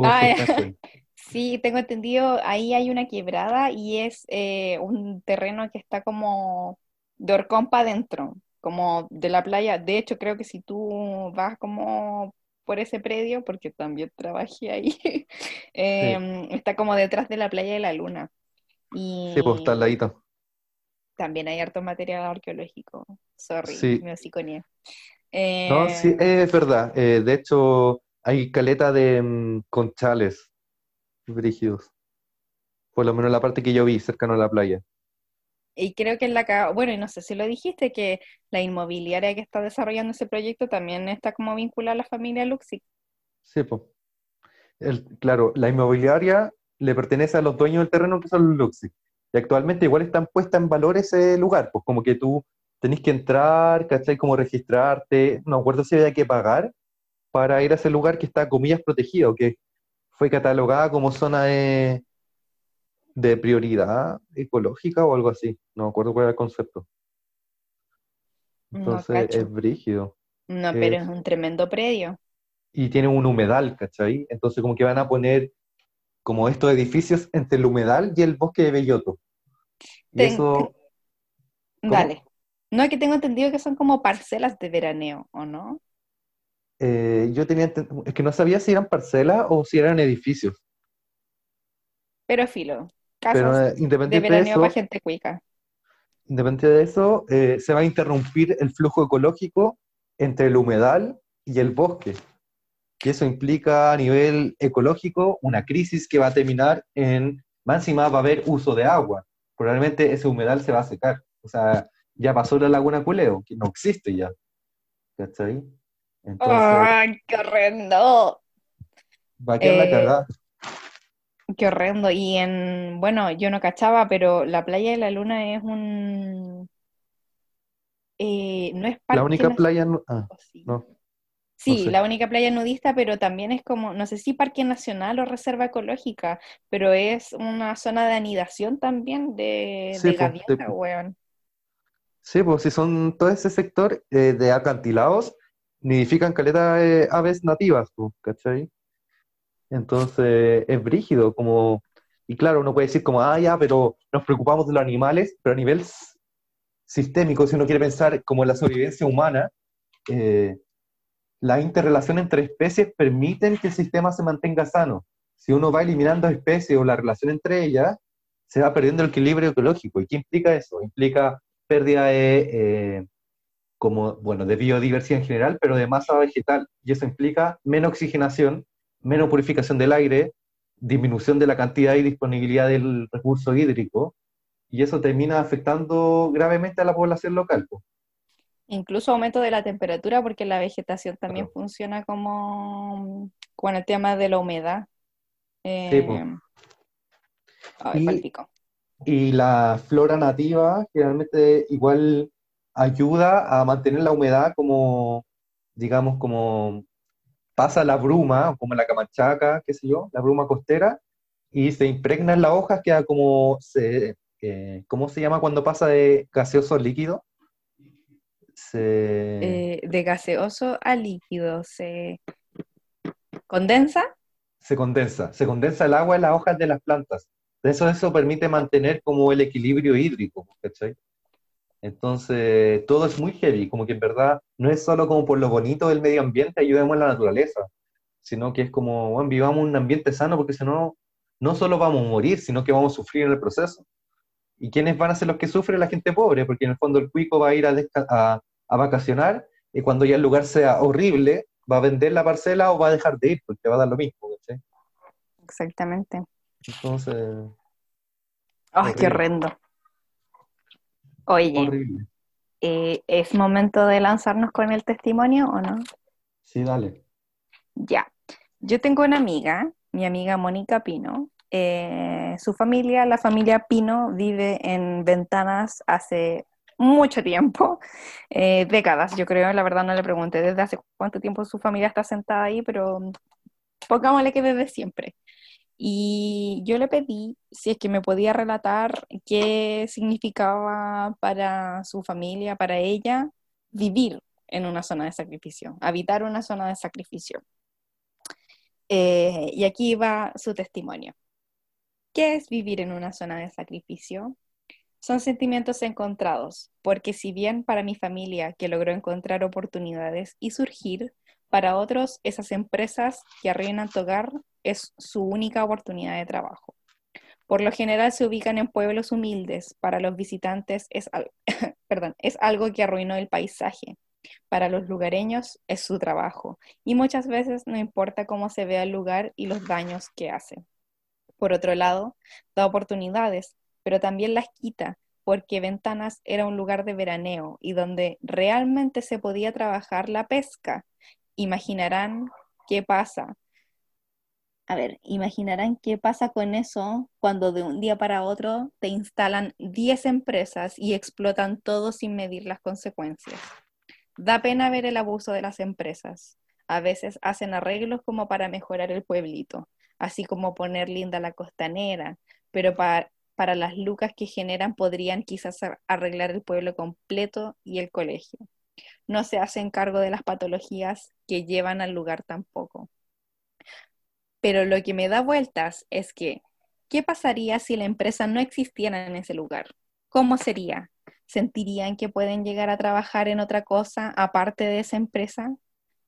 Ah, *laughs* sí. tengo entendido, ahí hay una quebrada y es eh, un terreno que está como de Orcón para adentro, como de la playa. De hecho, creo que si tú vas como por ese predio, porque también trabajé ahí, *laughs* em, está como detrás de la playa de la Luna. Y Sí, pues está al ladito. también hay harto material arqueológico. Sorry, Sí. me hociconeé. No, sí, Eh, es verdad. Eh, de hecho, hay caleta de mm, conchales brígidos. Por lo menos la parte que yo vi, cercano a la playa. Y creo que en la bueno, y no sé si lo dijiste, que la inmobiliaria que está desarrollando ese proyecto también está como vinculada a la familia Luxi. Sí, pues. El- claro, la inmobiliaria le pertenece a los dueños del terreno que son los Luxi. Y actualmente igual están puestas en valor ese lugar, pues como que tú tenés que entrar, ¿cachai? Como registrarte, no acuerdo si había que pagar para ir a ese lugar que está, comillas, protegido, que fue catalogada como zona de, de prioridad ecológica o algo así. No acuerdo cuál era el concepto. No Entonces cacho. es brígido. No, pero Es- es un tremendo predio. y tiene un humedal, ¿cachai? Entonces como que van a poner como estos edificios entre el humedal y el bosque de Belloto. Y Ten- eso, ¿Cómo? Dale. No, es que tengo entendido que son como parcelas de veraneo, ¿o no? eh, yo tenía, es que no sabía si eran parcelas o si eran edificios, Pero filo, pero casas eh, de independiente de veraneo eso, para gente cuica. independiente de eso, eh, se va a interrumpir el flujo ecológico entre el humedal y el bosque. Y eso implica a nivel ecológico una crisis que va a terminar en, más encima va a haber uso de agua. Probablemente ese humedal se va a secar. O sea, ya pasó la laguna Culeo, que no existe ya. ¿Cachai? Entonces, ¡Ay, qué horrendo! va a quedar la Eh, cagada. Qué horrendo. Y en, bueno, yo no cachaba, pero la playa de la Luna es un, eh, no es La parque única playa, no- ah, nacional, sí. no, Sí, sé. la única playa nudista, pero también es como, no sé si parque nacional o reserva ecológica, pero es una zona de anidación también de, Sí, de gaviota, weón. Sí, pues si son todo ese sector eh, de acantilados, nidifican caleta de aves nativas, pues, ¿cachai? Entonces es brígido, como, y claro, uno puede decir como, ah, ya, pero nos preocupamos de los animales, pero a nivel sistémico, si uno quiere pensar como en la sobrevivencia humana, eh, la interrelación entre especies permiten que el sistema se mantenga sano. Si uno va eliminando especies o la relación entre ellas, se va perdiendo el equilibrio ecológico. ¿Y qué implica eso? Implica pérdida de, eh, como, bueno, de biodiversidad en general, pero de masa vegetal. Y eso implica menos oxigenación, menos purificación del aire, disminución de la cantidad y disponibilidad del recurso hídrico, y eso termina afectando gravemente a la población local. Incluso aumento de la temperatura porque la vegetación también Claro. funciona como con el tema de la humedad. Sí, ay, Y- la flora nativa generalmente igual ayuda a mantener la humedad como, digamos, como pasa la bruma, como la camanchaca, qué sé yo, la bruma costera, y se impregna en las hojas, queda como, se, eh, ¿cómo se llama cuando pasa de gaseoso líquido? Se, Eh, de gaseoso a líquido se condensa. se condensa, se condensa el agua en las hojas de las plantas. De eso, eso permite mantener como el equilibrio hídrico, ¿cachai? Entonces, todo es muy heavy, como que en verdad no es solo como por lo bonito del medio ambiente, ayudemos a la naturaleza, sino que es como, bueno, vivamos un ambiente sano, porque si no, no solo vamos a morir, sino que vamos a sufrir en el proceso. ¿Y quiénes van a ser los que sufren? La gente pobre, porque en el fondo el cuico va a ir a, a vacacionar y cuando ya el lugar sea horrible, va a vender la parcela o va a dejar de ir, porque va a dar lo mismo, ¿cachai? Exactamente. Entonces, Ay, qué Horrible. horrendo. Oye, horrible. eh, ¿es momento de lanzarnos con el testimonio o no? Sí, dale. Ya. Yo tengo una amiga, mi amiga Mónica Pino. Eh, su familia, la familia Pino, vive en Ventanas hace mucho tiempo, *laughs* eh, décadas, yo creo, la verdad no le pregunté desde hace cuánto tiempo su familia está sentada ahí, pero pongámosle que desde siempre. Y yo le pedí si es que me podía relatar qué significaba para su familia, para ella, vivir en una zona de sacrificio, habitar una zona de sacrificio. Eh, y aquí va su testimonio. ¿Qué es vivir en una zona de sacrificio? Son sentimientos encontrados, porque si bien para mi familia que logró encontrar oportunidades y surgir, para otros esas empresas que arruinan tu hogar es su única oportunidad de trabajo. Por lo general se ubican en pueblos humildes. Para los visitantes es, *laughs* perdón, es algo que arruinó el paisaje. Para los lugareños es su trabajo. Y muchas veces no importa cómo se vea el lugar y los daños que hace. Por otro lado, da oportunidades, pero también las quita, porque Ventanas era un lugar de veraneo y donde realmente se podía trabajar la pesca. Imaginarán qué pasa. A ver, imaginarán qué pasa con eso cuando de un día para otro te instalan 10 empresas y explotan todo sin medir las consecuencias. Da pena ver el abuso de las empresas. A veces hacen arreglos como para mejorar el pueblito, así como poner linda la costanera, pero para, para las lucas que generan podrían quizás arreglar el pueblo completo y el colegio. No se hacen cargo de las patologías que llevan al lugar tampoco. Pero lo que me da vueltas es que, ¿qué pasaría si la empresa no existiera en ese lugar? ¿Cómo sería? ¿Sentirían que pueden llegar a trabajar en otra cosa aparte de esa empresa?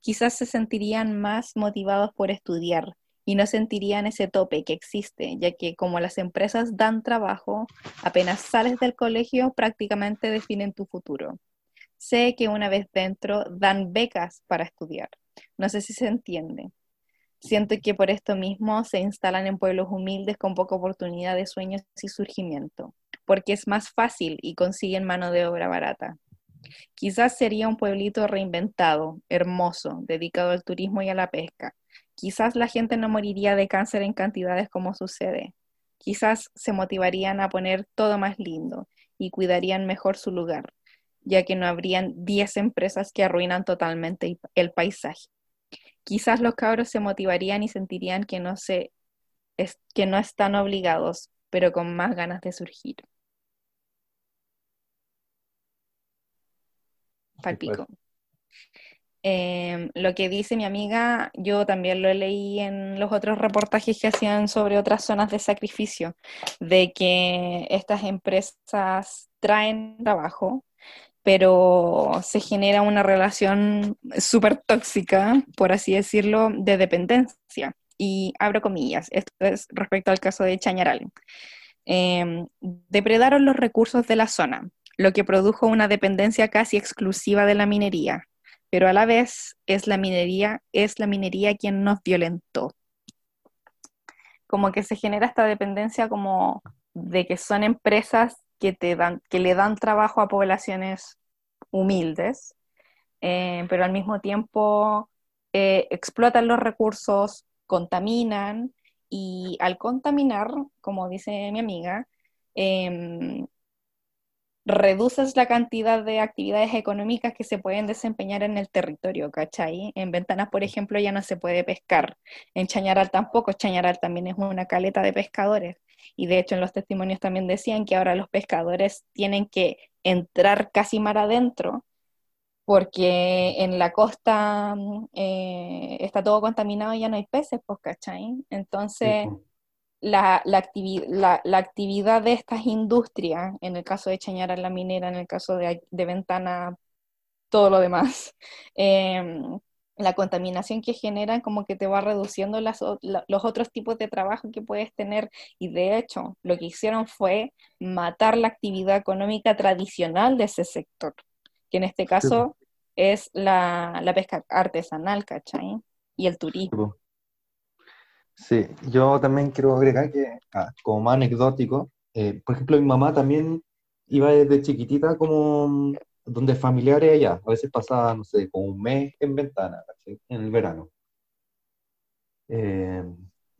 Quizás se sentirían más motivados por estudiar, y no sentirían ese tope que existe, ya que como las empresas dan trabajo, apenas sales del colegio prácticamente definen tu futuro. Sé que una vez dentro dan becas para estudiar. No sé si se entiende. Siento que por esto mismo se instalan en pueblos humildes con poca oportunidad de sueños y surgimiento, porque es más fácil y consiguen mano de obra barata. Quizás sería un pueblito reinventado, hermoso, dedicado al turismo y a la pesca, Quizás la gente no moriría de cáncer en cantidades como sucede. Quizás se motivarían a poner todo más lindo y cuidarían mejor su lugar, ya que no habrían 10 empresas que arruinan totalmente el paisaje. Quizás los cabros se motivarían y sentirían que no, se, que no están obligados, pero con más ganas de surgir. Palpico. Em, lo que dice mi amiga, yo también lo leí en los otros reportajes que hacían sobre otras zonas de sacrificio, de que estas empresas traen trabajo, pero se genera una relación súper tóxica, por así decirlo, de dependencia. Y abro comillas, esto es respecto al caso de Chañaral. Em, depredaron los recursos de la zona, lo que produjo una dependencia casi exclusiva de la minería pero a la vez es la minería, es la minería quien nos violentó. Como que se genera esta dependencia como de que son empresas que, te dan, que le dan trabajo a poblaciones humildes, eh, pero al mismo tiempo eh, explotan los recursos, contaminan y al contaminar, como dice mi amiga, em, reduces la cantidad de actividades económicas que se pueden desempeñar en el territorio, ¿cachai? En Ventanas, por ejemplo, ya no se puede pescar. En Chañaral tampoco. Chañaral también es una caleta de pescadores. Y de hecho en los testimonios también decían que ahora los pescadores tienen que entrar casi mar adentro porque en la costa eh, está todo contaminado y ya no hay peces, pues, ¿cachai? Entonces la, la, actividad de estas industrias, en el caso de Chañara la minera, en el caso de, Ventana, todo lo demás, *laughs* em, la contaminación que generan como que te va reduciendo las, los otros tipos de trabajo que puedes tener y de hecho lo que hicieron fue matar la actividad económica tradicional de ese sector, que en este caso es la, la pesca artesanal, ¿cachai? Y el turismo. Sí, yo también quiero agregar que, ah, como más anecdótico, eh, por ejemplo, mi mamá también iba desde chiquitita como mm, donde familiares allá, a veces pasaba, no sé, como un mes en ventana, en el verano. Eh,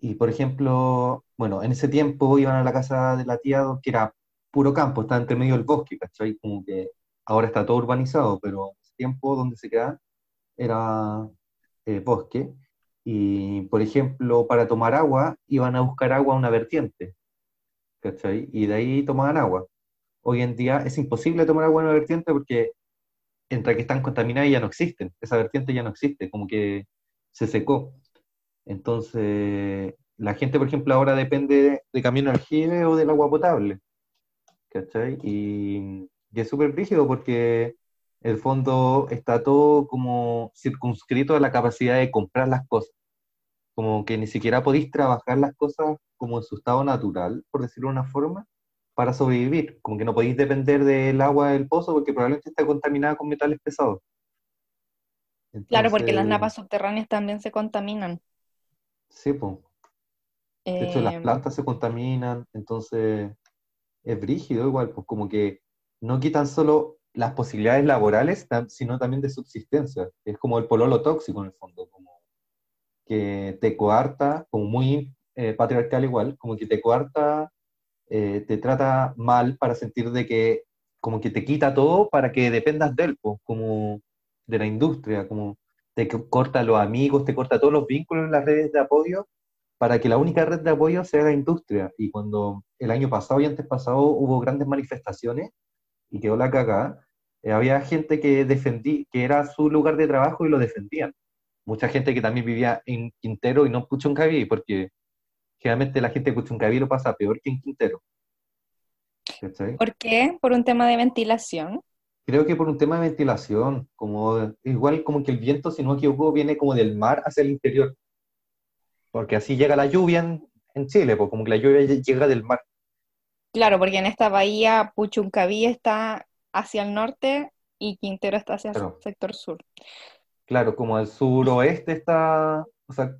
y por ejemplo, bueno, en ese tiempo iban a la casa de la tía, que era puro campo, estaba entre medio del bosque, ¿cachai? Como que ahora está todo urbanizado, pero en ese tiempo donde se quedaba era eh, bosque. Y, por ejemplo, para tomar agua, iban a buscar agua a una vertiente, ¿cachai? Y de ahí tomaban agua. Hoy en día es imposible tomar agua en una vertiente porque entre que están contaminadas ya no existen. Esa vertiente ya no existe, como que se secó. Entonces, la gente, por ejemplo, ahora depende de, camino aljibe o del agua potable. ¿cachai? Y, y es súper rígido porque el fondo está todo como circunscrito a la capacidad de comprar las cosas. Como que ni siquiera podéis trabajar las cosas como en su estado natural, por decirlo de una forma, para sobrevivir. Como que no podéis depender del agua del pozo porque probablemente está contaminada con metales pesados. claro, porque las napas subterráneas también se contaminan. Sí, pues. De hecho, las em, plantas se contaminan, entonces es brígido igual, pues como que no quitan solo las posibilidades laborales, sino también de subsistencia. Es como el pololo tóxico en el fondo, como que te coarta, como muy eh, patriarcal igual, como que te coarta, eh, te trata mal para sentir de que como que te quita todo para que dependas de él, pues, como de la industria, como te corta los amigos, te corta todos los vínculos en las redes de apoyo para que la única red de apoyo sea la industria. Y cuando el año pasado y antes pasado hubo grandes manifestaciones y quedó la cagada, eh, había gente que defendía, que era su lugar de trabajo y lo defendían. Mucha gente que también vivía en Quintero y no en Puchuncaví, porque generalmente la gente de Puchuncaví lo pasa peor que en Quintero. ¿Por qué? ¿Por un tema de ventilación? Creo que por un tema de ventilación, como igual como que el viento, si no me equivoco, viene como del mar hacia el interior porque así llega la lluvia en, Chile, pues como que la lluvia llega del mar. Claro, porque en esta bahía Puchuncaví está hacia el norte y Quintero está hacia el sector sur. Claro, como el suroeste está, o sea,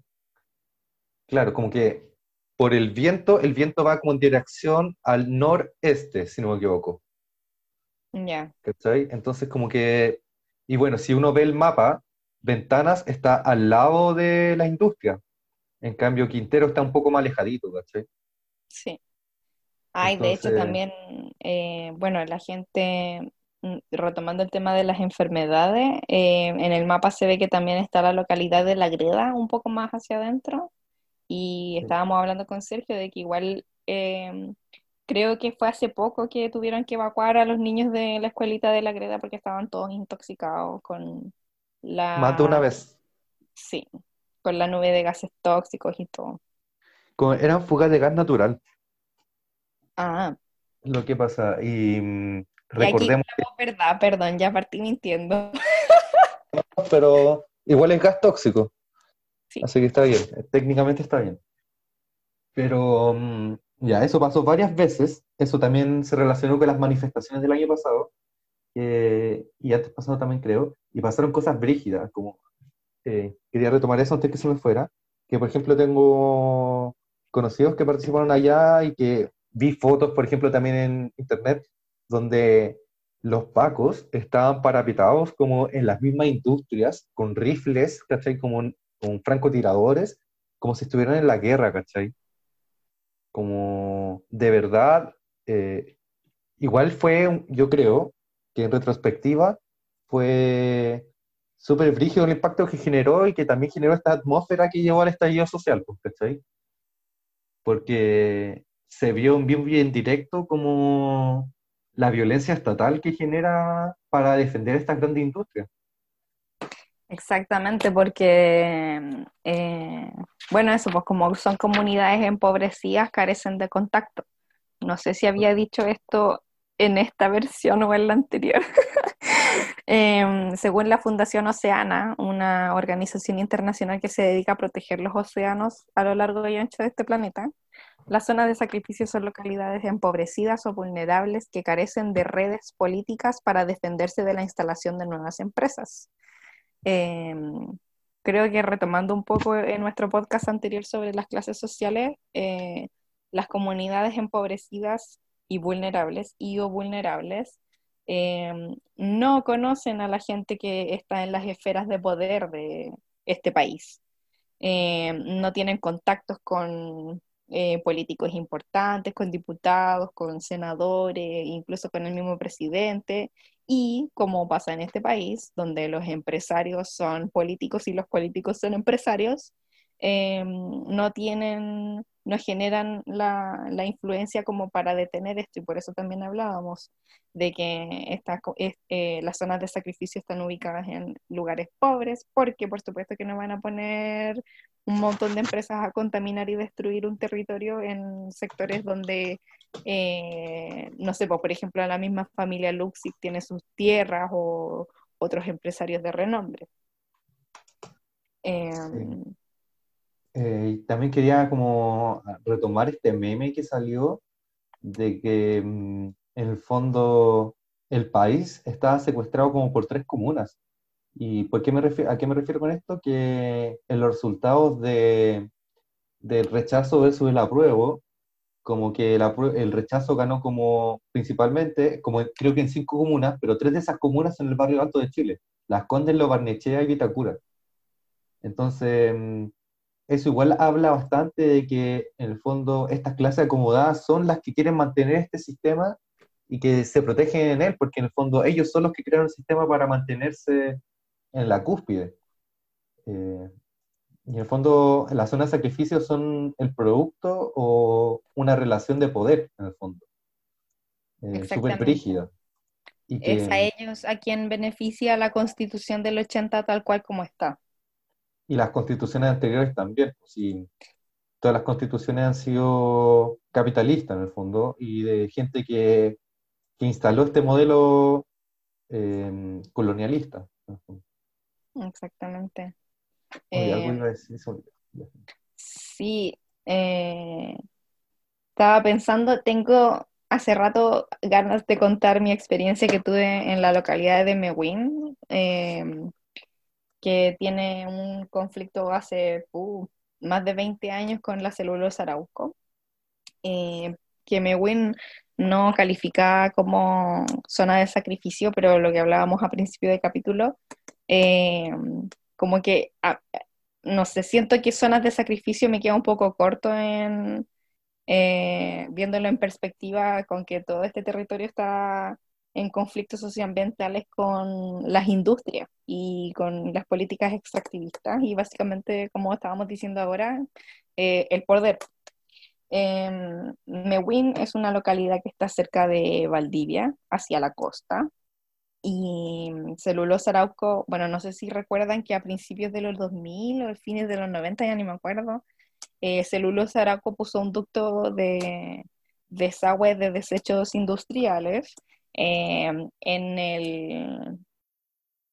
claro, como que por el viento, el viento va como en dirección al noreste, si no me equivoco. Ya. Entonces como que, y bueno, si uno ve el mapa, Ventanas está al lado de la industria. En cambio, Quintero está un poco más alejadito, ¿cachai? Sí. Hay, de hecho, también, eh, bueno, la gente, retomando el tema de las enfermedades, eh, en el mapa se ve que también está la localidad de La Greda, un poco más hacia adentro, y estábamos hablando con Sergio de que igual em, creo que fue hace poco que tuvieron que evacuar a los niños de la escuelita de La Greda porque estaban todos intoxicados con la... Más una vez. Sí, con la nube de gases tóxicos y todo. eran fugas de gas natural. Ah. Lo que pasa, y recordemos... verdad, perdón, ya partí mintiendo. Pero igual es gas tóxico. Así que está bien, técnicamente está bien. Pero mm, ya, eso pasó varias veces. Eso también se relacionó con las manifestaciones del año pasado. y antes pasado también creo. Y pasaron cosas brígidas, como eh, quería retomar eso antes que se me fuera, que por ejemplo tengo conocidos que participaron allá y que vi fotos, por ejemplo, también en internet, donde los pacos estaban parapetados como en las mismas industrias, con rifles, ¿cachai? Como con francotiradores, como si estuvieran en la guerra, ¿cachai? Como de verdad, eh, igual fue, yo creo, que en retrospectiva fue súper brígido el impacto que generó y que también generó esta atmósfera que llevó al estallido social, pues, ¿cachai? Porque se vio en bien, bien directo como la violencia estatal que genera para defender estas grandes industrias. Exactamente, porque, eh, bueno, eso, pues como son comunidades empobrecidas, carecen de contacto. No sé si había dicho esto en esta versión o en la anterior. *laughs* Em, según la Fundación Oceana, una organización internacional que se dedica a proteger los océanos a lo largo y ancho de este planeta, las zonas de sacrificio son localidades empobrecidas o vulnerables que carecen de redes políticas para defenderse de la instalación de nuevas empresas. Em, creo que retomando un poco en nuestro podcast anterior sobre las clases sociales, eh, las comunidades empobrecidas y vulnerables y o vulnerables Em, no conocen a la gente que está en las esferas de poder de este país. Em, no tienen contactos con eh, políticos importantes, con diputados, con senadores, incluso con el mismo presidente. Y como pasa en este país, donde los empresarios son políticos y los políticos son empresarios, em, no tienen no generan la, la, influencia como para detener esto y por eso también hablábamos de que esta, eh, las zonas de sacrificio están ubicadas en lugares pobres porque por supuesto que no van a poner un montón de empresas a contaminar y destruir un territorio en sectores donde, eh, no sé, pues, por ejemplo, la misma familia Luxig tiene sus tierras o otros empresarios de renombre. Em, eh, también quería como retomar este meme que salió de que mm, en el fondo el país está secuestrado como por tres comunas. ¿Y por qué me a qué me refiero con esto? Que en los resultados de, del rechazo versus el apruebo, como que el, el, rechazo ganó como principalmente, como creo que en cinco comunas, pero tres de esas comunas son el barrio alto de Chile, Las Condes, Lo Barnechea y Vitacura. Entonces, mm, eso igual habla bastante de que en el fondo estas clases acomodadas son las que quieren mantener este sistema y que se protegen en él, porque en el fondo ellos son los que crearon el sistema para mantenerse en la cúspide. Eh, y en el fondo, las zonas de sacrificio son el producto o una relación de poder, en el fondo. Eh, Súper brígida. Es a ellos a quien beneficia la constitución del 80 tal cual como está. Y las constituciones anteriores también. Si todas las constituciones han sido capitalistas, en el fondo, y de gente que que instaló este modelo eh, colonialista. Exactamente. Eh, sí, eh, estaba pensando, tengo hace rato ganas de contar mi experiencia que tuve en la localidad de Mewin, que tiene un conflicto hace uh, más de 20 años con la celulosa Arauco. que Mewin no calificada como zona de sacrificio, pero lo que hablábamos a principio de capítulo, eh, como que, ah, no sé, siento que zonas de sacrificio me queda un poco corto en eh, viéndolo en perspectiva con que todo este territorio está en conflictos socioambientales con las industrias y con las políticas extractivistas y básicamente, como estábamos diciendo ahora, eh, el poder eh, Mewin es una localidad que está cerca de Valdivia, hacia la costa. Y Celulosa Arauco, bueno, no sé si recuerdan que a principios de los 2000 o fines de los 90, ya ni me acuerdo, eh, Celulosa Arauco puso un ducto de desagüe de desechos industriales em, en el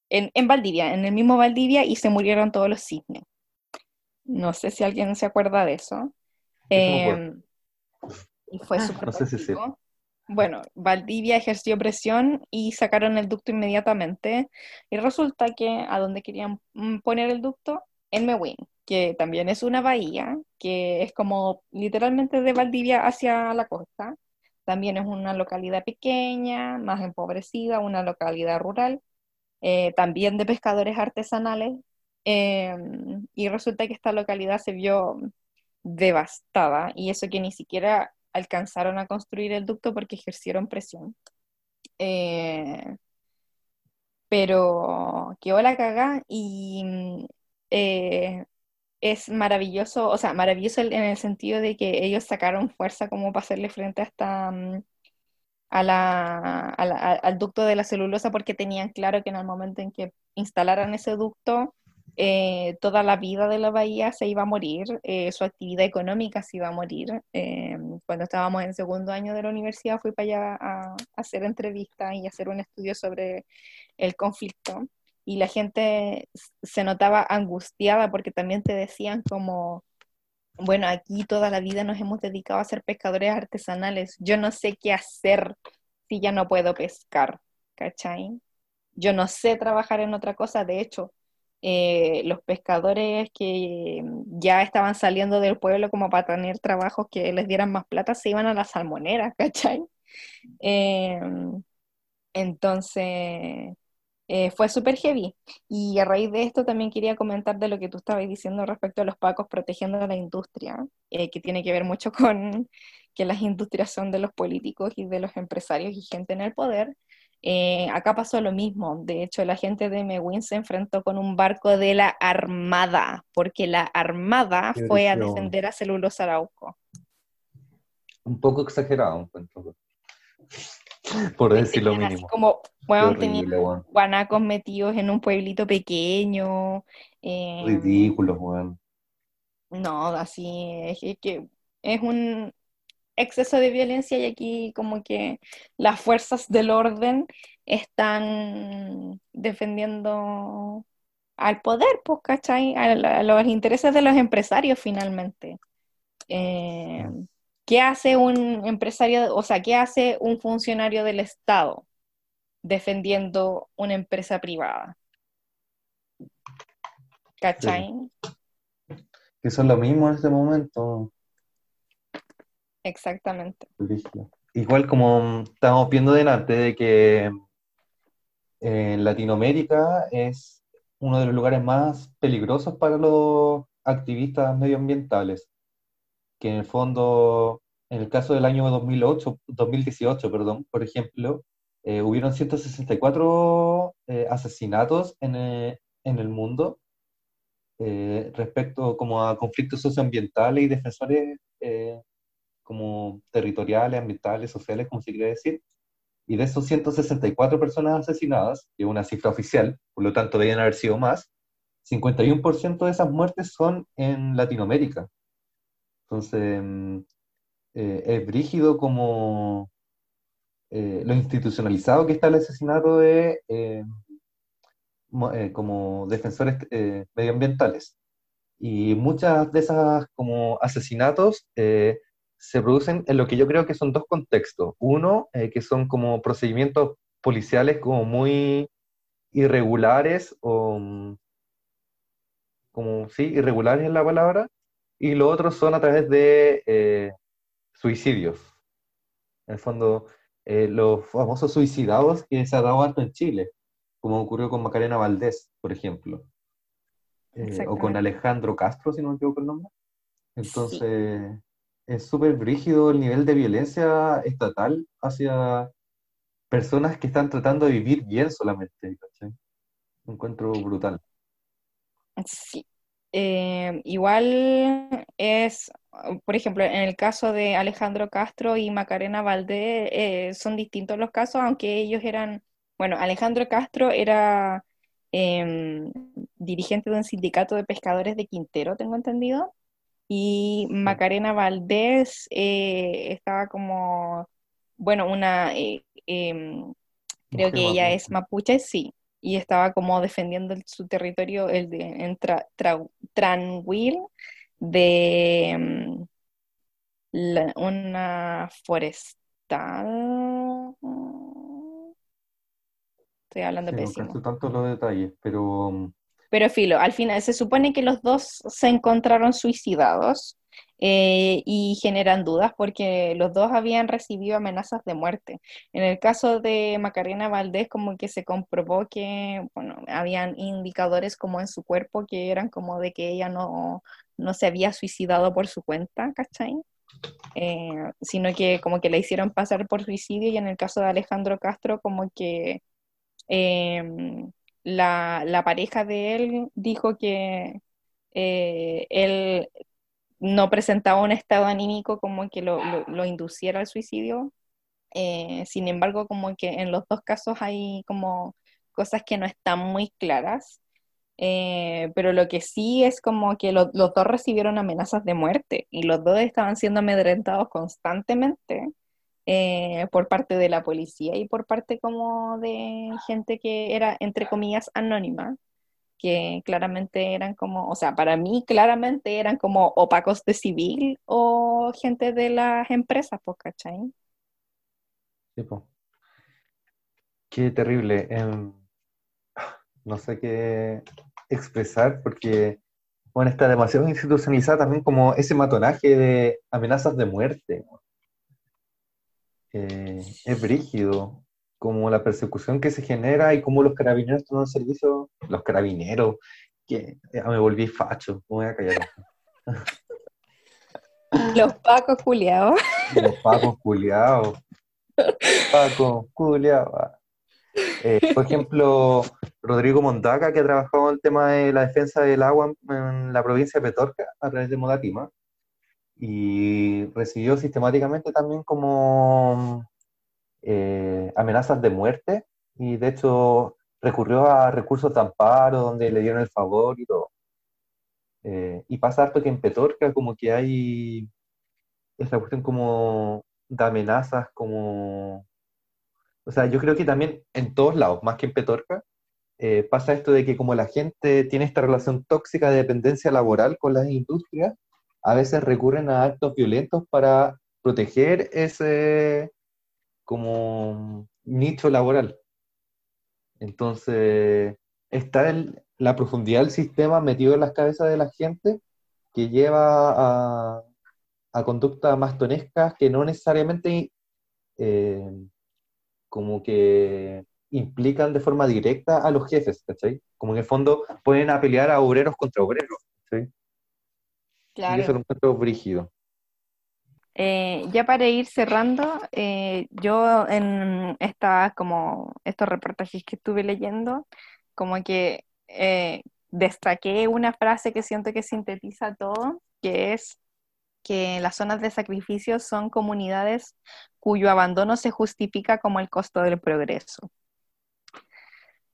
en, en, Valdivia, en el mismo Valdivia, y se murieron todos los cisnes. No sé si alguien se acuerda de eso. Em, y fue ah, súper Bueno, Valdivia ejerció presión y sacaron el ducto inmediatamente. Y resulta que a donde querían mm, poner el ducto, en Mewin, que también es una bahía, que es como literalmente de Valdivia hacia la costa. También es una localidad pequeña, más empobrecida, una localidad rural, eh, también de pescadores artesanales. Em, y resulta que esta localidad se vio devastada y eso que ni siquiera alcanzaron a construir el ducto porque ejercieron presión. Eh, pero quedó la caga y eh, es maravilloso, o sea, maravilloso en el sentido de que ellos sacaron fuerza como para hacerle frente hasta mm, a la, al ducto de la celulosa porque tenían claro que en el momento en que instalaran ese ducto eh, toda la vida de la bahía se iba a morir, eh, su actividad económica se iba a morir. Eh, cuando estábamos en segundo año de la universidad fui para allá a, hacer entrevistas y hacer un estudio sobre el conflicto y la gente se notaba angustiada porque también te decían como, bueno, aquí toda la vida nos hemos dedicado a ser pescadores artesanales, yo no sé qué hacer si ya no puedo pescar, ¿cachai? Yo no sé trabajar en otra cosa, de hecho, eh, los pescadores que ya estaban saliendo del pueblo como para tener trabajos que les dieran más plata se iban a las salmoneras, *laughs* ¿cachai? Em, entonces, eh, fue súper heavy. Y a raíz de esto también quería comentar de lo que tú estabas diciendo respecto a los pacos protegiendo a la industria, eh, que tiene que ver mucho *laughs* con que las industrias son de los políticos y de los empresarios y gente en el poder. Eh, acá pasó lo mismo. De hecho, la gente de Mewin se enfrentó con un barco de la Armada, porque la Armada fue a defender a Celulosa Arauco. Un poco exagerado, por decir lo mínimo. como, bueno, tenían guanacos metidos en un pueblito pequeño. Eh, Ridículos, weón. No, así es, que es un exceso de violencia y aquí como que las fuerzas del orden están defendiendo al poder, pues, ¿cachai? A, los intereses de los empresarios finalmente. Eh, ¿Qué hace un empresario, o sea, qué hace un funcionario del Estado defendiendo una empresa privada? ¿Cachai? Que son lo mismo en este momento. Exactamente. Igual como estábamos viendo delante de que en Latinoamérica es uno de los lugares más peligrosos para los activistas medioambientales, que en el fondo, en el caso del año 2008, 2018, perdón, por ejemplo, eh, hubieron 164 eh, asesinatos en, eh, en, el mundo respecto como a conflictos socioambientales y defensores como territoriales, ambientales, sociales, como se quiere decir, y de esos 164 personas asesinadas, que es una cifra oficial, por lo tanto deben haber sido más, 51% de esas muertes son en Latinoamérica. Entonces, mm, eh, es brígido como eh, lo institucionalizado que está el asesinato de eh, como defensores medioambientales. Y muchas de esas como asesinatos se producen en lo que yo creo que son dos contextos. Uno, eh, que son como procedimientos policiales como muy irregulares o mm, como, sí, irregulares en la palabra, y lo otro son a través de eh, suicidios. En el fondo, eh, los famosos suicidados que se ha dado alto en Chile, como ocurrió con Macarena Valdés, por ejemplo, o con Alejandro Castro, si no me equivoco el nombre. Entonces, es súper brígido el nivel de violencia estatal hacia personas que están tratando de vivir bien solamente, Un encuentro brutal. Sí. Eh, igual es, por ejemplo, en el caso de Alejandro Castro y Macarena Valdés, eh, son distintos los casos, aunque ellos eran, bueno, Alejandro Castro era em, dirigente de un sindicato de pescadores de Quintero, tengo entendido, y Macarena Valdés eh, estaba como, bueno, una, eh, em, creo que ella es mapuche, sí, y estaba como defendiendo su territorio, el de en Tranquil, de em, una forestal. Estoy hablando sí, pésimo. No tanto los detalles, pero pero filo, al final se supone que los dos se encontraron suicidados eh, y generan dudas porque los dos habían recibido amenazas de muerte. En el caso de Macarena Valdés, como que se comprobó que, bueno, habían indicadores como en su cuerpo que eran como de que ella no, no se había suicidado por su cuenta, ¿cachai? Eh, sino que como que la hicieron pasar por suicidio y en el caso de Alejandro Castro como que eh, la, pareja de él dijo que eh, él no presentaba un estado anímico como que lo, induciera al suicidio. Eh, sin embargo, como que en los dos casos hay como cosas que no están muy claras. Eh, pero lo que sí es como que los dos recibieron amenazas de muerte y los dos estaban siendo amedrentados constantemente eh, por parte de la policía y por parte como de gente que era, entre comillas, anónima, que claramente eran como, o sea, para mí claramente eran como opacos de civil o gente de las empresas, pues, ¿cachai? Sí, Qué terrible. Em, no sé qué expresar porque, bueno, está demasiado institucionalizada también como ese matonaje de amenazas de muerte. Eh, es brígido, como la persecución que se genera y cómo los carabineros toman servicio, los carabineros, que ya me volví facho, me voy a callar. *laughs* Los pacos culiados. Los pacos culiados. Paco, culiados. Eh, por ejemplo, Rodrigo Mondaca, que ha trabajado en el tema de la defensa del agua en la provincia de Petorca a través de Modatima, y recibió sistemáticamente también como eh, amenazas de muerte y de hecho recurrió a recursos de amparo donde le dieron el favor y todo. Eh, y pasa harto que en Petorca como que hay esta cuestión como de amenazas, como... O sea, yo creo que también en todos lados, más que en Petorca, eh, pasa esto de que como la gente tiene esta relación tóxica de dependencia laboral con las industrias, a veces recurren a actos violentos para proteger ese como nicho laboral. Entonces, está la profundidad del sistema metido en las cabezas de la gente que lleva a, a conductas más tonescas que no necesariamente eh, como que implican de forma directa a los jefes, ¿cachai? Como en el fondo pueden apelear a obreros contra obreros. Claro. Y eso lo encuentro brígido. Eh, ya para ir cerrando, eh, yo en esta, como estos reportajes que estuve leyendo, como que destaqué una frase que siento que sintetiza todo, que es que las zonas de sacrificio son comunidades cuyo abandono se justifica como el costo del progreso.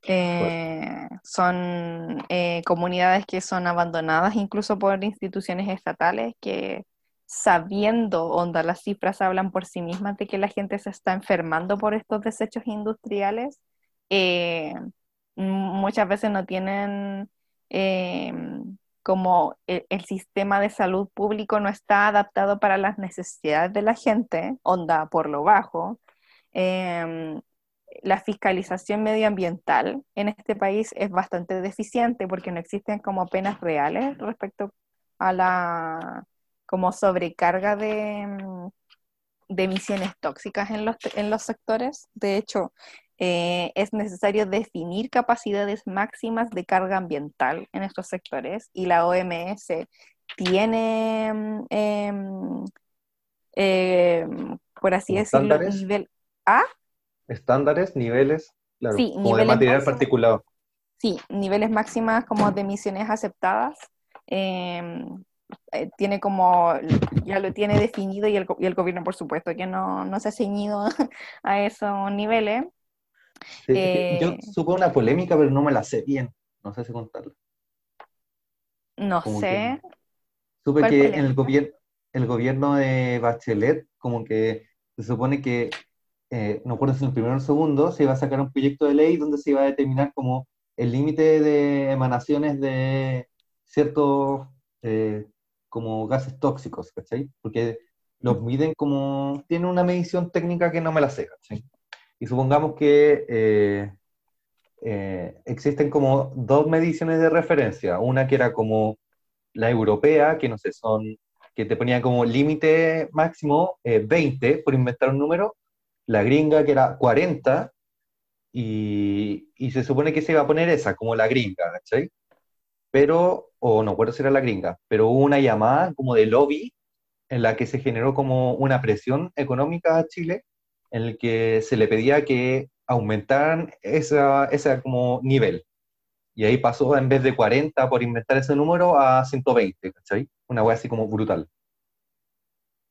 Eh, son eh, comunidades que son abandonadas incluso por instituciones estatales que sabiendo, onda, las cifras hablan por sí mismas de que la gente se está enfermando por estos desechos industriales, eh, muchas veces no tienen como el, sistema de salud público no está adaptado para las necesidades de la gente, onda por lo bajo, em, la fiscalización medioambiental en este país es bastante deficiente porque no existen como penas reales respecto a la como sobrecarga de, de emisiones tóxicas en los, en los sectores. De hecho, eh, es necesario definir capacidades máximas de carga ambiental en estos sectores y la OMS tiene, mm, em, em, por así decirlo, nivel A. Estándares, niveles, claro, sí, como de material particulado. Sí, niveles máximas como de emisiones aceptadas. Em, eh, tiene como, ya lo tiene definido y el, y el gobierno, por supuesto, que no, no se ha ceñido *laughs* a esos niveles. yo eh, supe una polémica, pero no me la sé bien. No sé si contarla. No sé. supe que en el, gobierno el gobierno de Bachelet, como que se supone que, eh, no recuerdo si en el primero o el segundo, se iba a sacar un proyecto de ley donde se iba a determinar como el límite de emanaciones de ciertos eh, como gases tóxicos, ¿cachai? Porque los miden como, tiene una medición técnica que no me la sé, ¿cachai? Y supongamos que eh, eh, existen como dos mediciones de referencia. Una que era como la europea, que no sé, son, que te ponía como límite máximo 20, eh, por inventar un número. La gringa, que era 40, y, y, se supone que se iba a poner esa, como la gringa, ¿cachai? Pero, o no recuerdo si era la gringa, pero hubo una llamada como de lobby en la que se generó como una presión económica a Chile en el que se le pedía que aumentaran esa, ese como nivel. Y ahí pasó en vez de 40 por inventar ese número a 120, ¿cachai? Una wea así como brutal.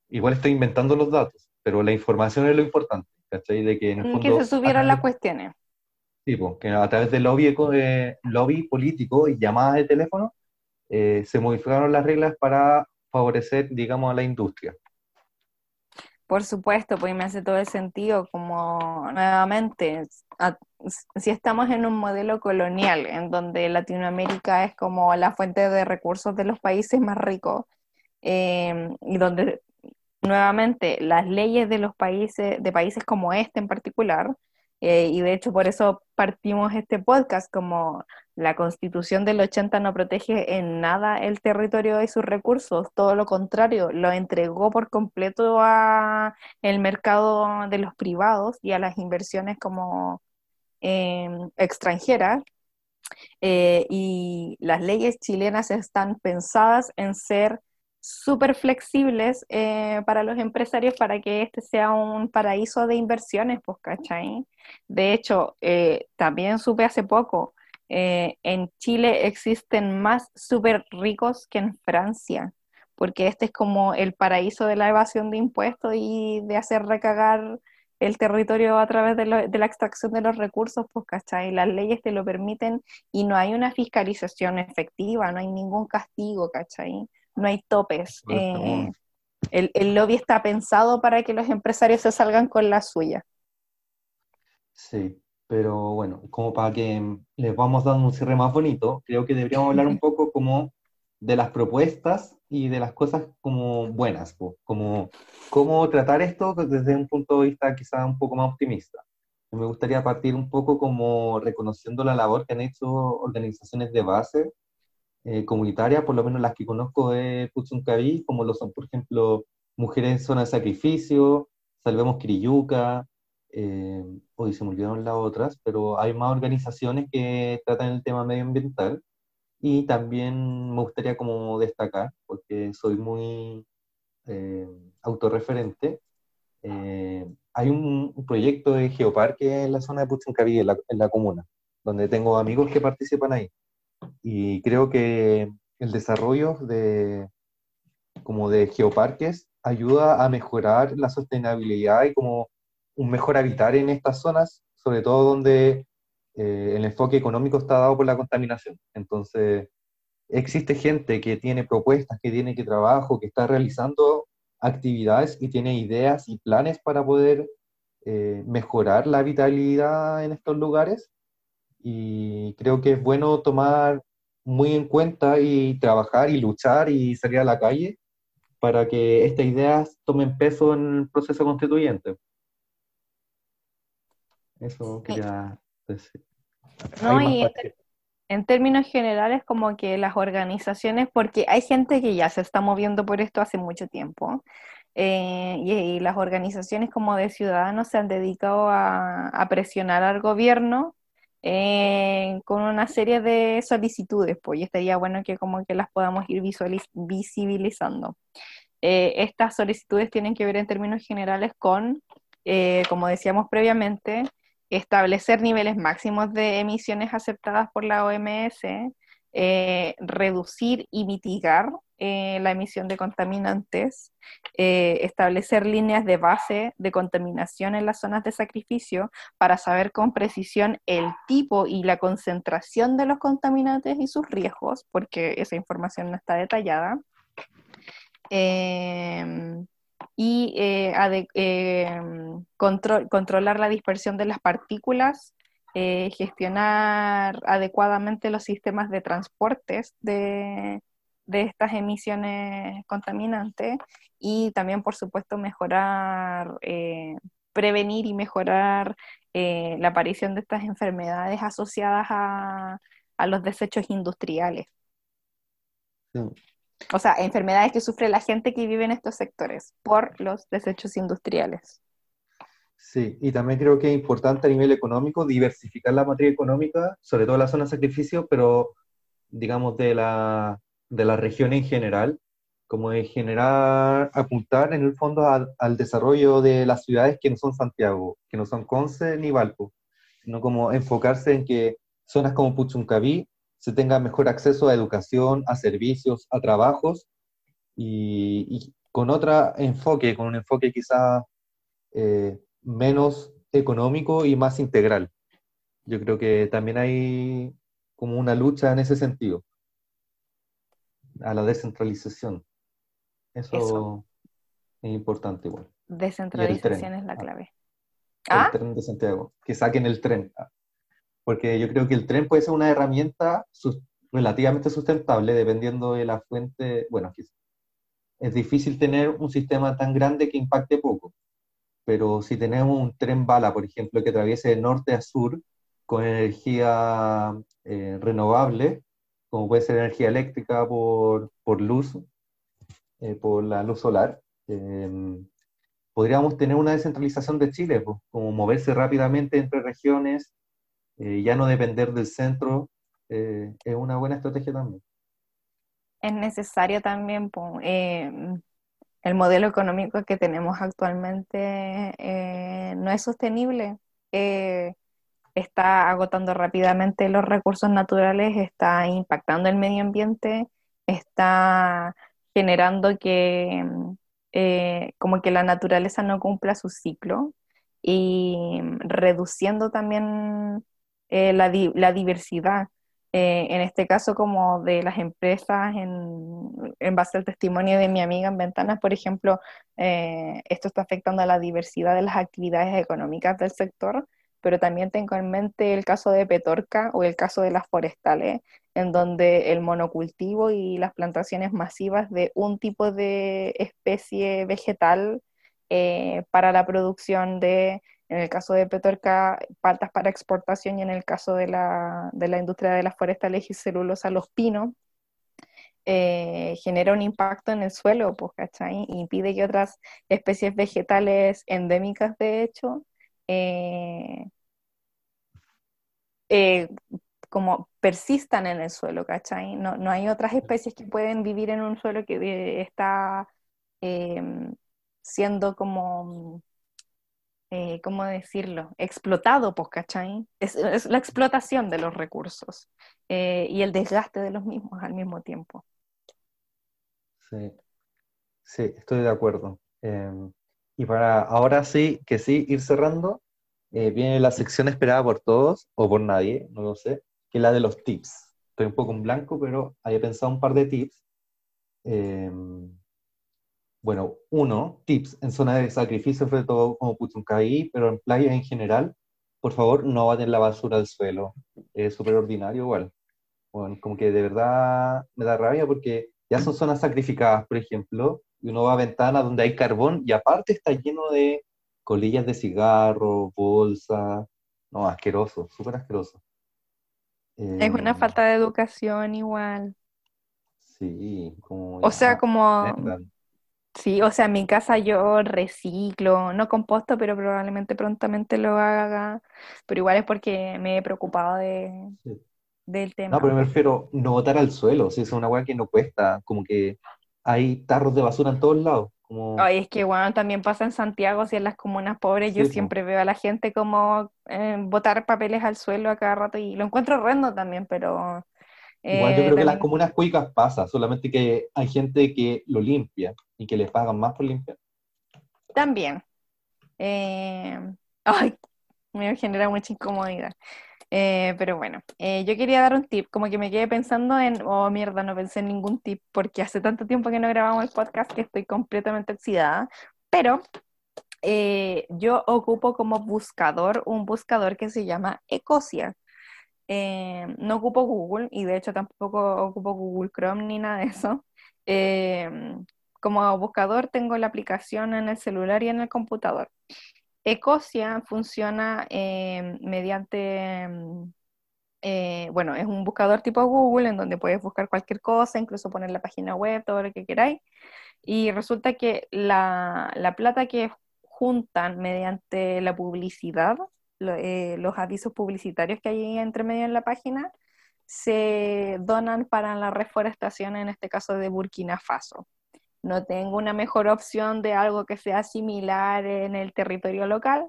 Igual estoy inventando los datos, pero la información es lo importante, ¿cachai? De que en el Que se subieron las cuestiones. Sí, pues, que a través del lobby, eh, lobby político y llamadas de teléfono eh, se modificaron las reglas para favorecer, digamos, a la industria. Por supuesto, pues me hace todo el sentido, como nuevamente, si estamos en un modelo colonial en donde Latinoamérica es como la fuente de recursos de los países más ricos, em, y donde nuevamente las leyes de los países, de países como este en particular, eh, y de hecho por eso partimos este podcast, como la constitución del 80 no protege en nada el territorio y sus recursos, todo lo contrario, lo entregó por completo a el mercado de los privados y a las inversiones como em, extranjeras. Eh, y las leyes chilenas están pensadas en ser súper flexibles eh, para los empresarios para que este sea un paraíso de inversiones, pues, ¿cachai? De hecho, eh, también supe hace poco, eh, en Chile existen más súper ricos que en Francia, porque este es como el paraíso de la evasión de impuestos y de hacer recagar el territorio a través de, la extracción de los recursos, pues, ¿cachai? Las leyes te lo permiten y no hay una fiscalización efectiva, no hay ningún castigo, ¿cachai? No hay topes. Eh, el, el, lobby está pensado para que los empresarios se salgan con la suya. Sí, pero bueno, como para que les vamos dando un cierre más bonito, creo que deberíamos hablar un *laughs* poco como de las propuestas y de las cosas como buenas, como cómo tratar esto desde un punto de vista quizá un poco más optimista. Me gustaría partir un poco como reconociendo la labor que han hecho organizaciones de base eh, comunitarias, por lo menos las que conozco de Puchuncaví, como lo son, por ejemplo, Mujeres en Zona de Sacrificio, Salvemos Quiriyuca, eh, hoy se me olvidaron las otras, pero hay más organizaciones que tratan el tema medioambiental y también me gustaría como destacar, porque soy muy eh, autorreferente, eh, hay un, proyecto de geoparque en la zona de Puchuncaví, en la, en la comuna, donde tengo amigos que participan ahí. Y creo que el desarrollo de, como de geoparques ayuda a mejorar la sostenibilidad y como un mejor habitar en estas zonas, sobre todo donde eh, el enfoque económico está dado por la contaminación. Entonces, existe gente que tiene propuestas, que tiene que trabajo, que está realizando actividades y tiene ideas y planes para poder eh, mejorar la vitalidad en estos lugares. Y creo que es bueno tomar muy en cuenta y trabajar y luchar y salir a la calle para que estas ideas tomen peso en el proceso constituyente. Eso quería decir. No, y en términos generales, como que las organizaciones, porque hay gente que ya se está moviendo por esto hace mucho tiempo, eh, y, las organizaciones como de ciudadanos se han dedicado a, presionar al gobierno eh, con una serie de solicitudes, pues, y estaría bueno que como que las podamos ir visibilizando. Eh, estas solicitudes tienen que ver en términos generales con, como decíamos previamente, establecer niveles máximos de emisiones aceptadas por la OMS, eh, reducir y mitigar eh, la emisión de contaminantes, eh, establecer líneas de base de contaminación en las zonas de sacrificio para saber con precisión el tipo y la concentración de los contaminantes y sus riesgos, porque esa información no está detallada. Y eh, eh, controlar la dispersión de las partículas, eh, gestionar adecuadamente los sistemas de transportes de, de estas emisiones contaminantes y también, por supuesto, mejorar, prevenir y mejorar la aparición de estas enfermedades asociadas a, a los desechos industriales. O sea, enfermedades que sufre la gente que vive en estos sectores por los desechos industriales. Sí, y también creo que es importante a nivel económico diversificar la materia económica, sobre todo la zona de sacrificio, pero digamos de la, de la región en general, como de generar, apuntar en el fondo al, al, desarrollo de las ciudades que no son Santiago, que no son Conce ni Valpo, sino como enfocarse en que zonas como Puchuncaví se tenga mejor acceso a educación, a servicios, a trabajos y, con otro enfoque, con un enfoque quizá eh, menos económico y más integral. Yo creo que también hay como una lucha en ese sentido, a la descentralización. Eso, es importante igual. Descentralización es la clave. El ¿Ah? tren de Santiago, que saquen el tren porque yo creo que el tren puede ser una herramienta relativamente sustentable dependiendo de la fuente. Bueno, es difícil tener un sistema tan grande que impacte poco, pero si tenemos un tren bala, por ejemplo, que atraviese de norte a sur con energía eh, renovable, como puede ser energía eléctrica por, por luz, eh, por la luz solar, em, podríamos tener una descentralización de Chile, pues, como moverse rápidamente entre regiones eh, ya no depender del centro eh, es una buena estrategia también. Es necesario también, eh, el modelo económico que tenemos actualmente no es sostenible. está agotando rápidamente los recursos naturales, está impactando el medio ambiente, está generando que como que la naturaleza no cumpla su ciclo y reduciendo también eh, la, diversidad. Eh, en este caso, como de las empresas, en, base al testimonio de mi amiga en Ventanas, por ejemplo, eh, esto está afectando a la diversidad de las actividades económicas del sector, pero también tengo en mente el caso de Petorca o el caso de las forestales, en donde el monocultivo y las plantaciones masivas de un tipo de especie vegetal eh, para la producción de, en el caso de Petorca, paltas para exportación y en el caso de la, de la industria de las forestales y celulosa, los pinos, eh, genera un impacto en el suelo, pues, ¿cachai? Impide que otras especies vegetales endémicas, de hecho, eh, eh, como persistan en el suelo, ¿cachai? No, no, hay otras especies que pueden vivir en un suelo que está em, siendo como, eh, ¿cómo decirlo? Explotado, pues, ¿cachai? Es, es, la explotación de los recursos y el desgaste de los mismos al mismo tiempo. Sí, sí, estoy de acuerdo. Em, y para ahora sí, que sí, ir cerrando, eh, viene la sección esperada por todos, o por nadie, no lo sé, que es la de los tips. Estoy un poco en blanco, pero había pensado un par de tips. Em, bueno, uno, tips en zona de sacrificio, sobre todo como Puchuncaí, pero en playa en general, por favor, no vayan la basura al suelo. Es súper ordinario igual. Bueno, como que de verdad me da rabia porque ya son zonas sacrificadas, por ejemplo, y uno va a ventanas donde hay carbón y aparte está lleno de colillas de cigarro, bolsa, no, asqueroso, súper asqueroso. es una eh, falta de educación igual. Sí, como... O sea, como... Sí, o sea, en mi casa yo reciclo, no composto, pero probablemente prontamente lo haga, pero igual es porque me he preocupado de, del tema. No, pero me refiero no botar al suelo, si es una hueá que no cuesta, como que hay tarros de basura en todos lados. Ay, es que bueno, también pasa en Santiago, si en las comunas pobres, yo siempre veo a la gente como eh, botar papeles al suelo a cada rato y lo encuentro horrendo también, pero... Igual yo creo que en las comunas cuicas pasa, solamente que hay gente que lo limpia y que les pagan más por limpiar. También. Eh, ay, me genera mucha incomodidad. Eh, pero bueno, eh, yo quería dar un tip, como que me quedé pensando en, oh mierda, no pensé en ningún tip porque hace tanto tiempo que no grabamos el podcast que estoy completamente oxidada, pero yo ocupo como buscador un buscador que se llama Ecosia. no ocupo Google y de hecho tampoco ocupo Google Chrome ni nada de eso. Como buscador tengo la aplicación en el celular y en el computador. Ecosia funciona eh, mediante, mm, eh, bueno, es un buscador tipo Google en donde puedes buscar cualquier cosa, incluso poner la página web, todo lo que queráis. Y resulta que la, plata que juntan mediante la publicidad, eh, los avisos publicitarios que hay entre medio en la página, se donan para la reforestación, en este caso de Burkina Faso no tengo una mejor opción de algo que sea similar en el territorio local,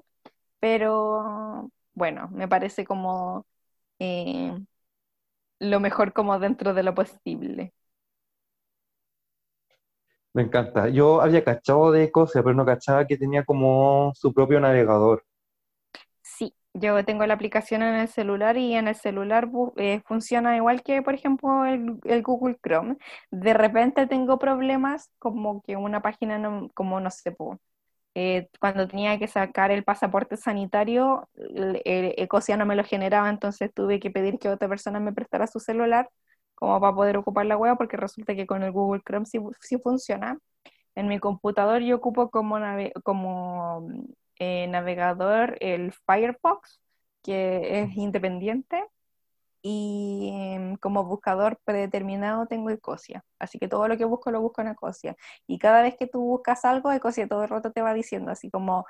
pero bueno, me parece como eh, lo mejor como dentro de lo posible. Me encanta. Yo había cachado de cosas, pero no cachaba que tenía como su propio navegador. Yo tengo la aplicación en el celular y en el celular eh, funciona igual que, por ejemplo, el, Google Chrome. De repente tengo problemas como que una página, no, como no sé, eh, cuando tenía que sacar el pasaporte sanitario, el, Ecosia no me lo generaba, entonces tuve que pedir que otra persona me prestara su celular como para poder ocupar la web, porque resulta que con el Google Chrome sí, sí funciona. En mi computador yo ocupo como, como eh, navegador el Firefox, que es independiente, y em, como buscador predeterminado tengo Ecosia. Así que todo lo que busco lo busco en Ecosia. Y cada vez que tú buscas algo, Ecosia todo el rato te va diciendo, así como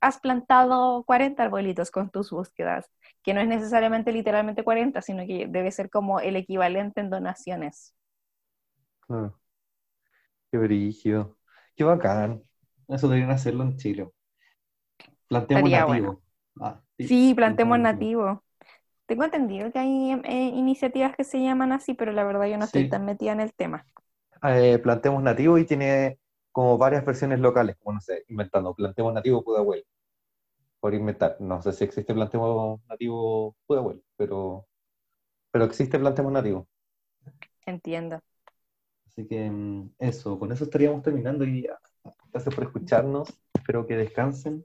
has plantado 40 arbolitos con tus búsquedas, que no es necesariamente literalmente 40, sino que debe ser como el equivalente en donaciones. Ah, qué brígido, qué bacán. Eso deberían hacerlo en Chile. Plantemos nativo. Ah, sí, plantemos nativo. Tengo entendido que hay eh, iniciativas que se llaman así, pero la verdad yo no estoy tan metida en el tema. Eh, plantemos nativo y tiene como varias versiones locales, como no sé, inventando, plantemos nativo Pudahuel. por inventar. No sé si existe plantemo nativo Pudahuel, pero, pero existe plantemo nativo. Entiendo. Así que mm, eso, con eso estaríamos terminando y. Gracias por escucharnos. Espero que descansen,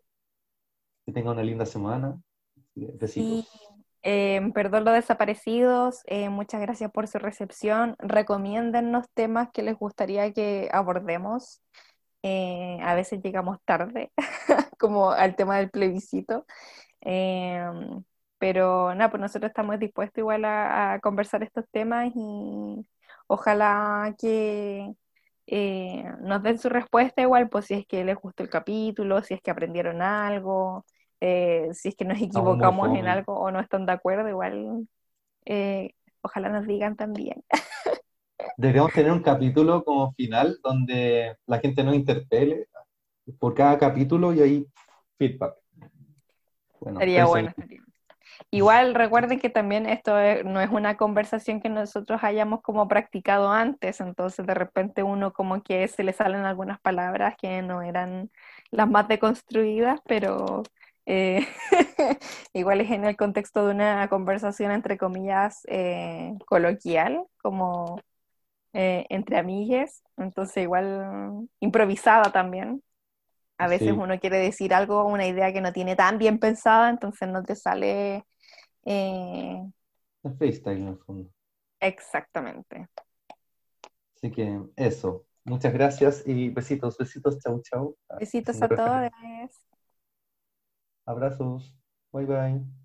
que tengan una linda semana. Besitos. Eh, perdón los desaparecidos, eh, muchas gracias por su recepción. Recomiéndennos temas que les gustaría que abordemos. Eh, a veces llegamos tarde, *laughs* como al tema del plebiscito. pero nada, pues nosotros estamos dispuestos igual a, conversar estos temas y ojalá que nos den su respuesta igual, pues si es que les gustó el capítulo, si es que aprendieron algo. Eh, si es que nos *laughs* equivocamos en algo o no están de acuerdo, igual eh, ojalá nos digan también. *laughs* Deberíamos tener un capítulo como final donde la gente nos interpele por cada capítulo y ahí feedback. Sería bueno. Igual recuerden que también esto no es una conversación que nosotros hayamos como practicado antes, entonces de repente uno como que se le salen algunas palabras que no eran las más deconstruidas, pero eh, *laughs* igual es en el contexto de una conversación entre comillas eh, coloquial, como eh, entre amigues, entonces igual improvisada también. A veces uno quiere decir algo, una idea que no tiene tan bien pensada, entonces no te sale... Eh... freestyle en el fondo. Exactamente. Así que eso. Muchas gracias y besitos, besitos, chau, chau. Besitos a todos. Abrazos. Bye bye.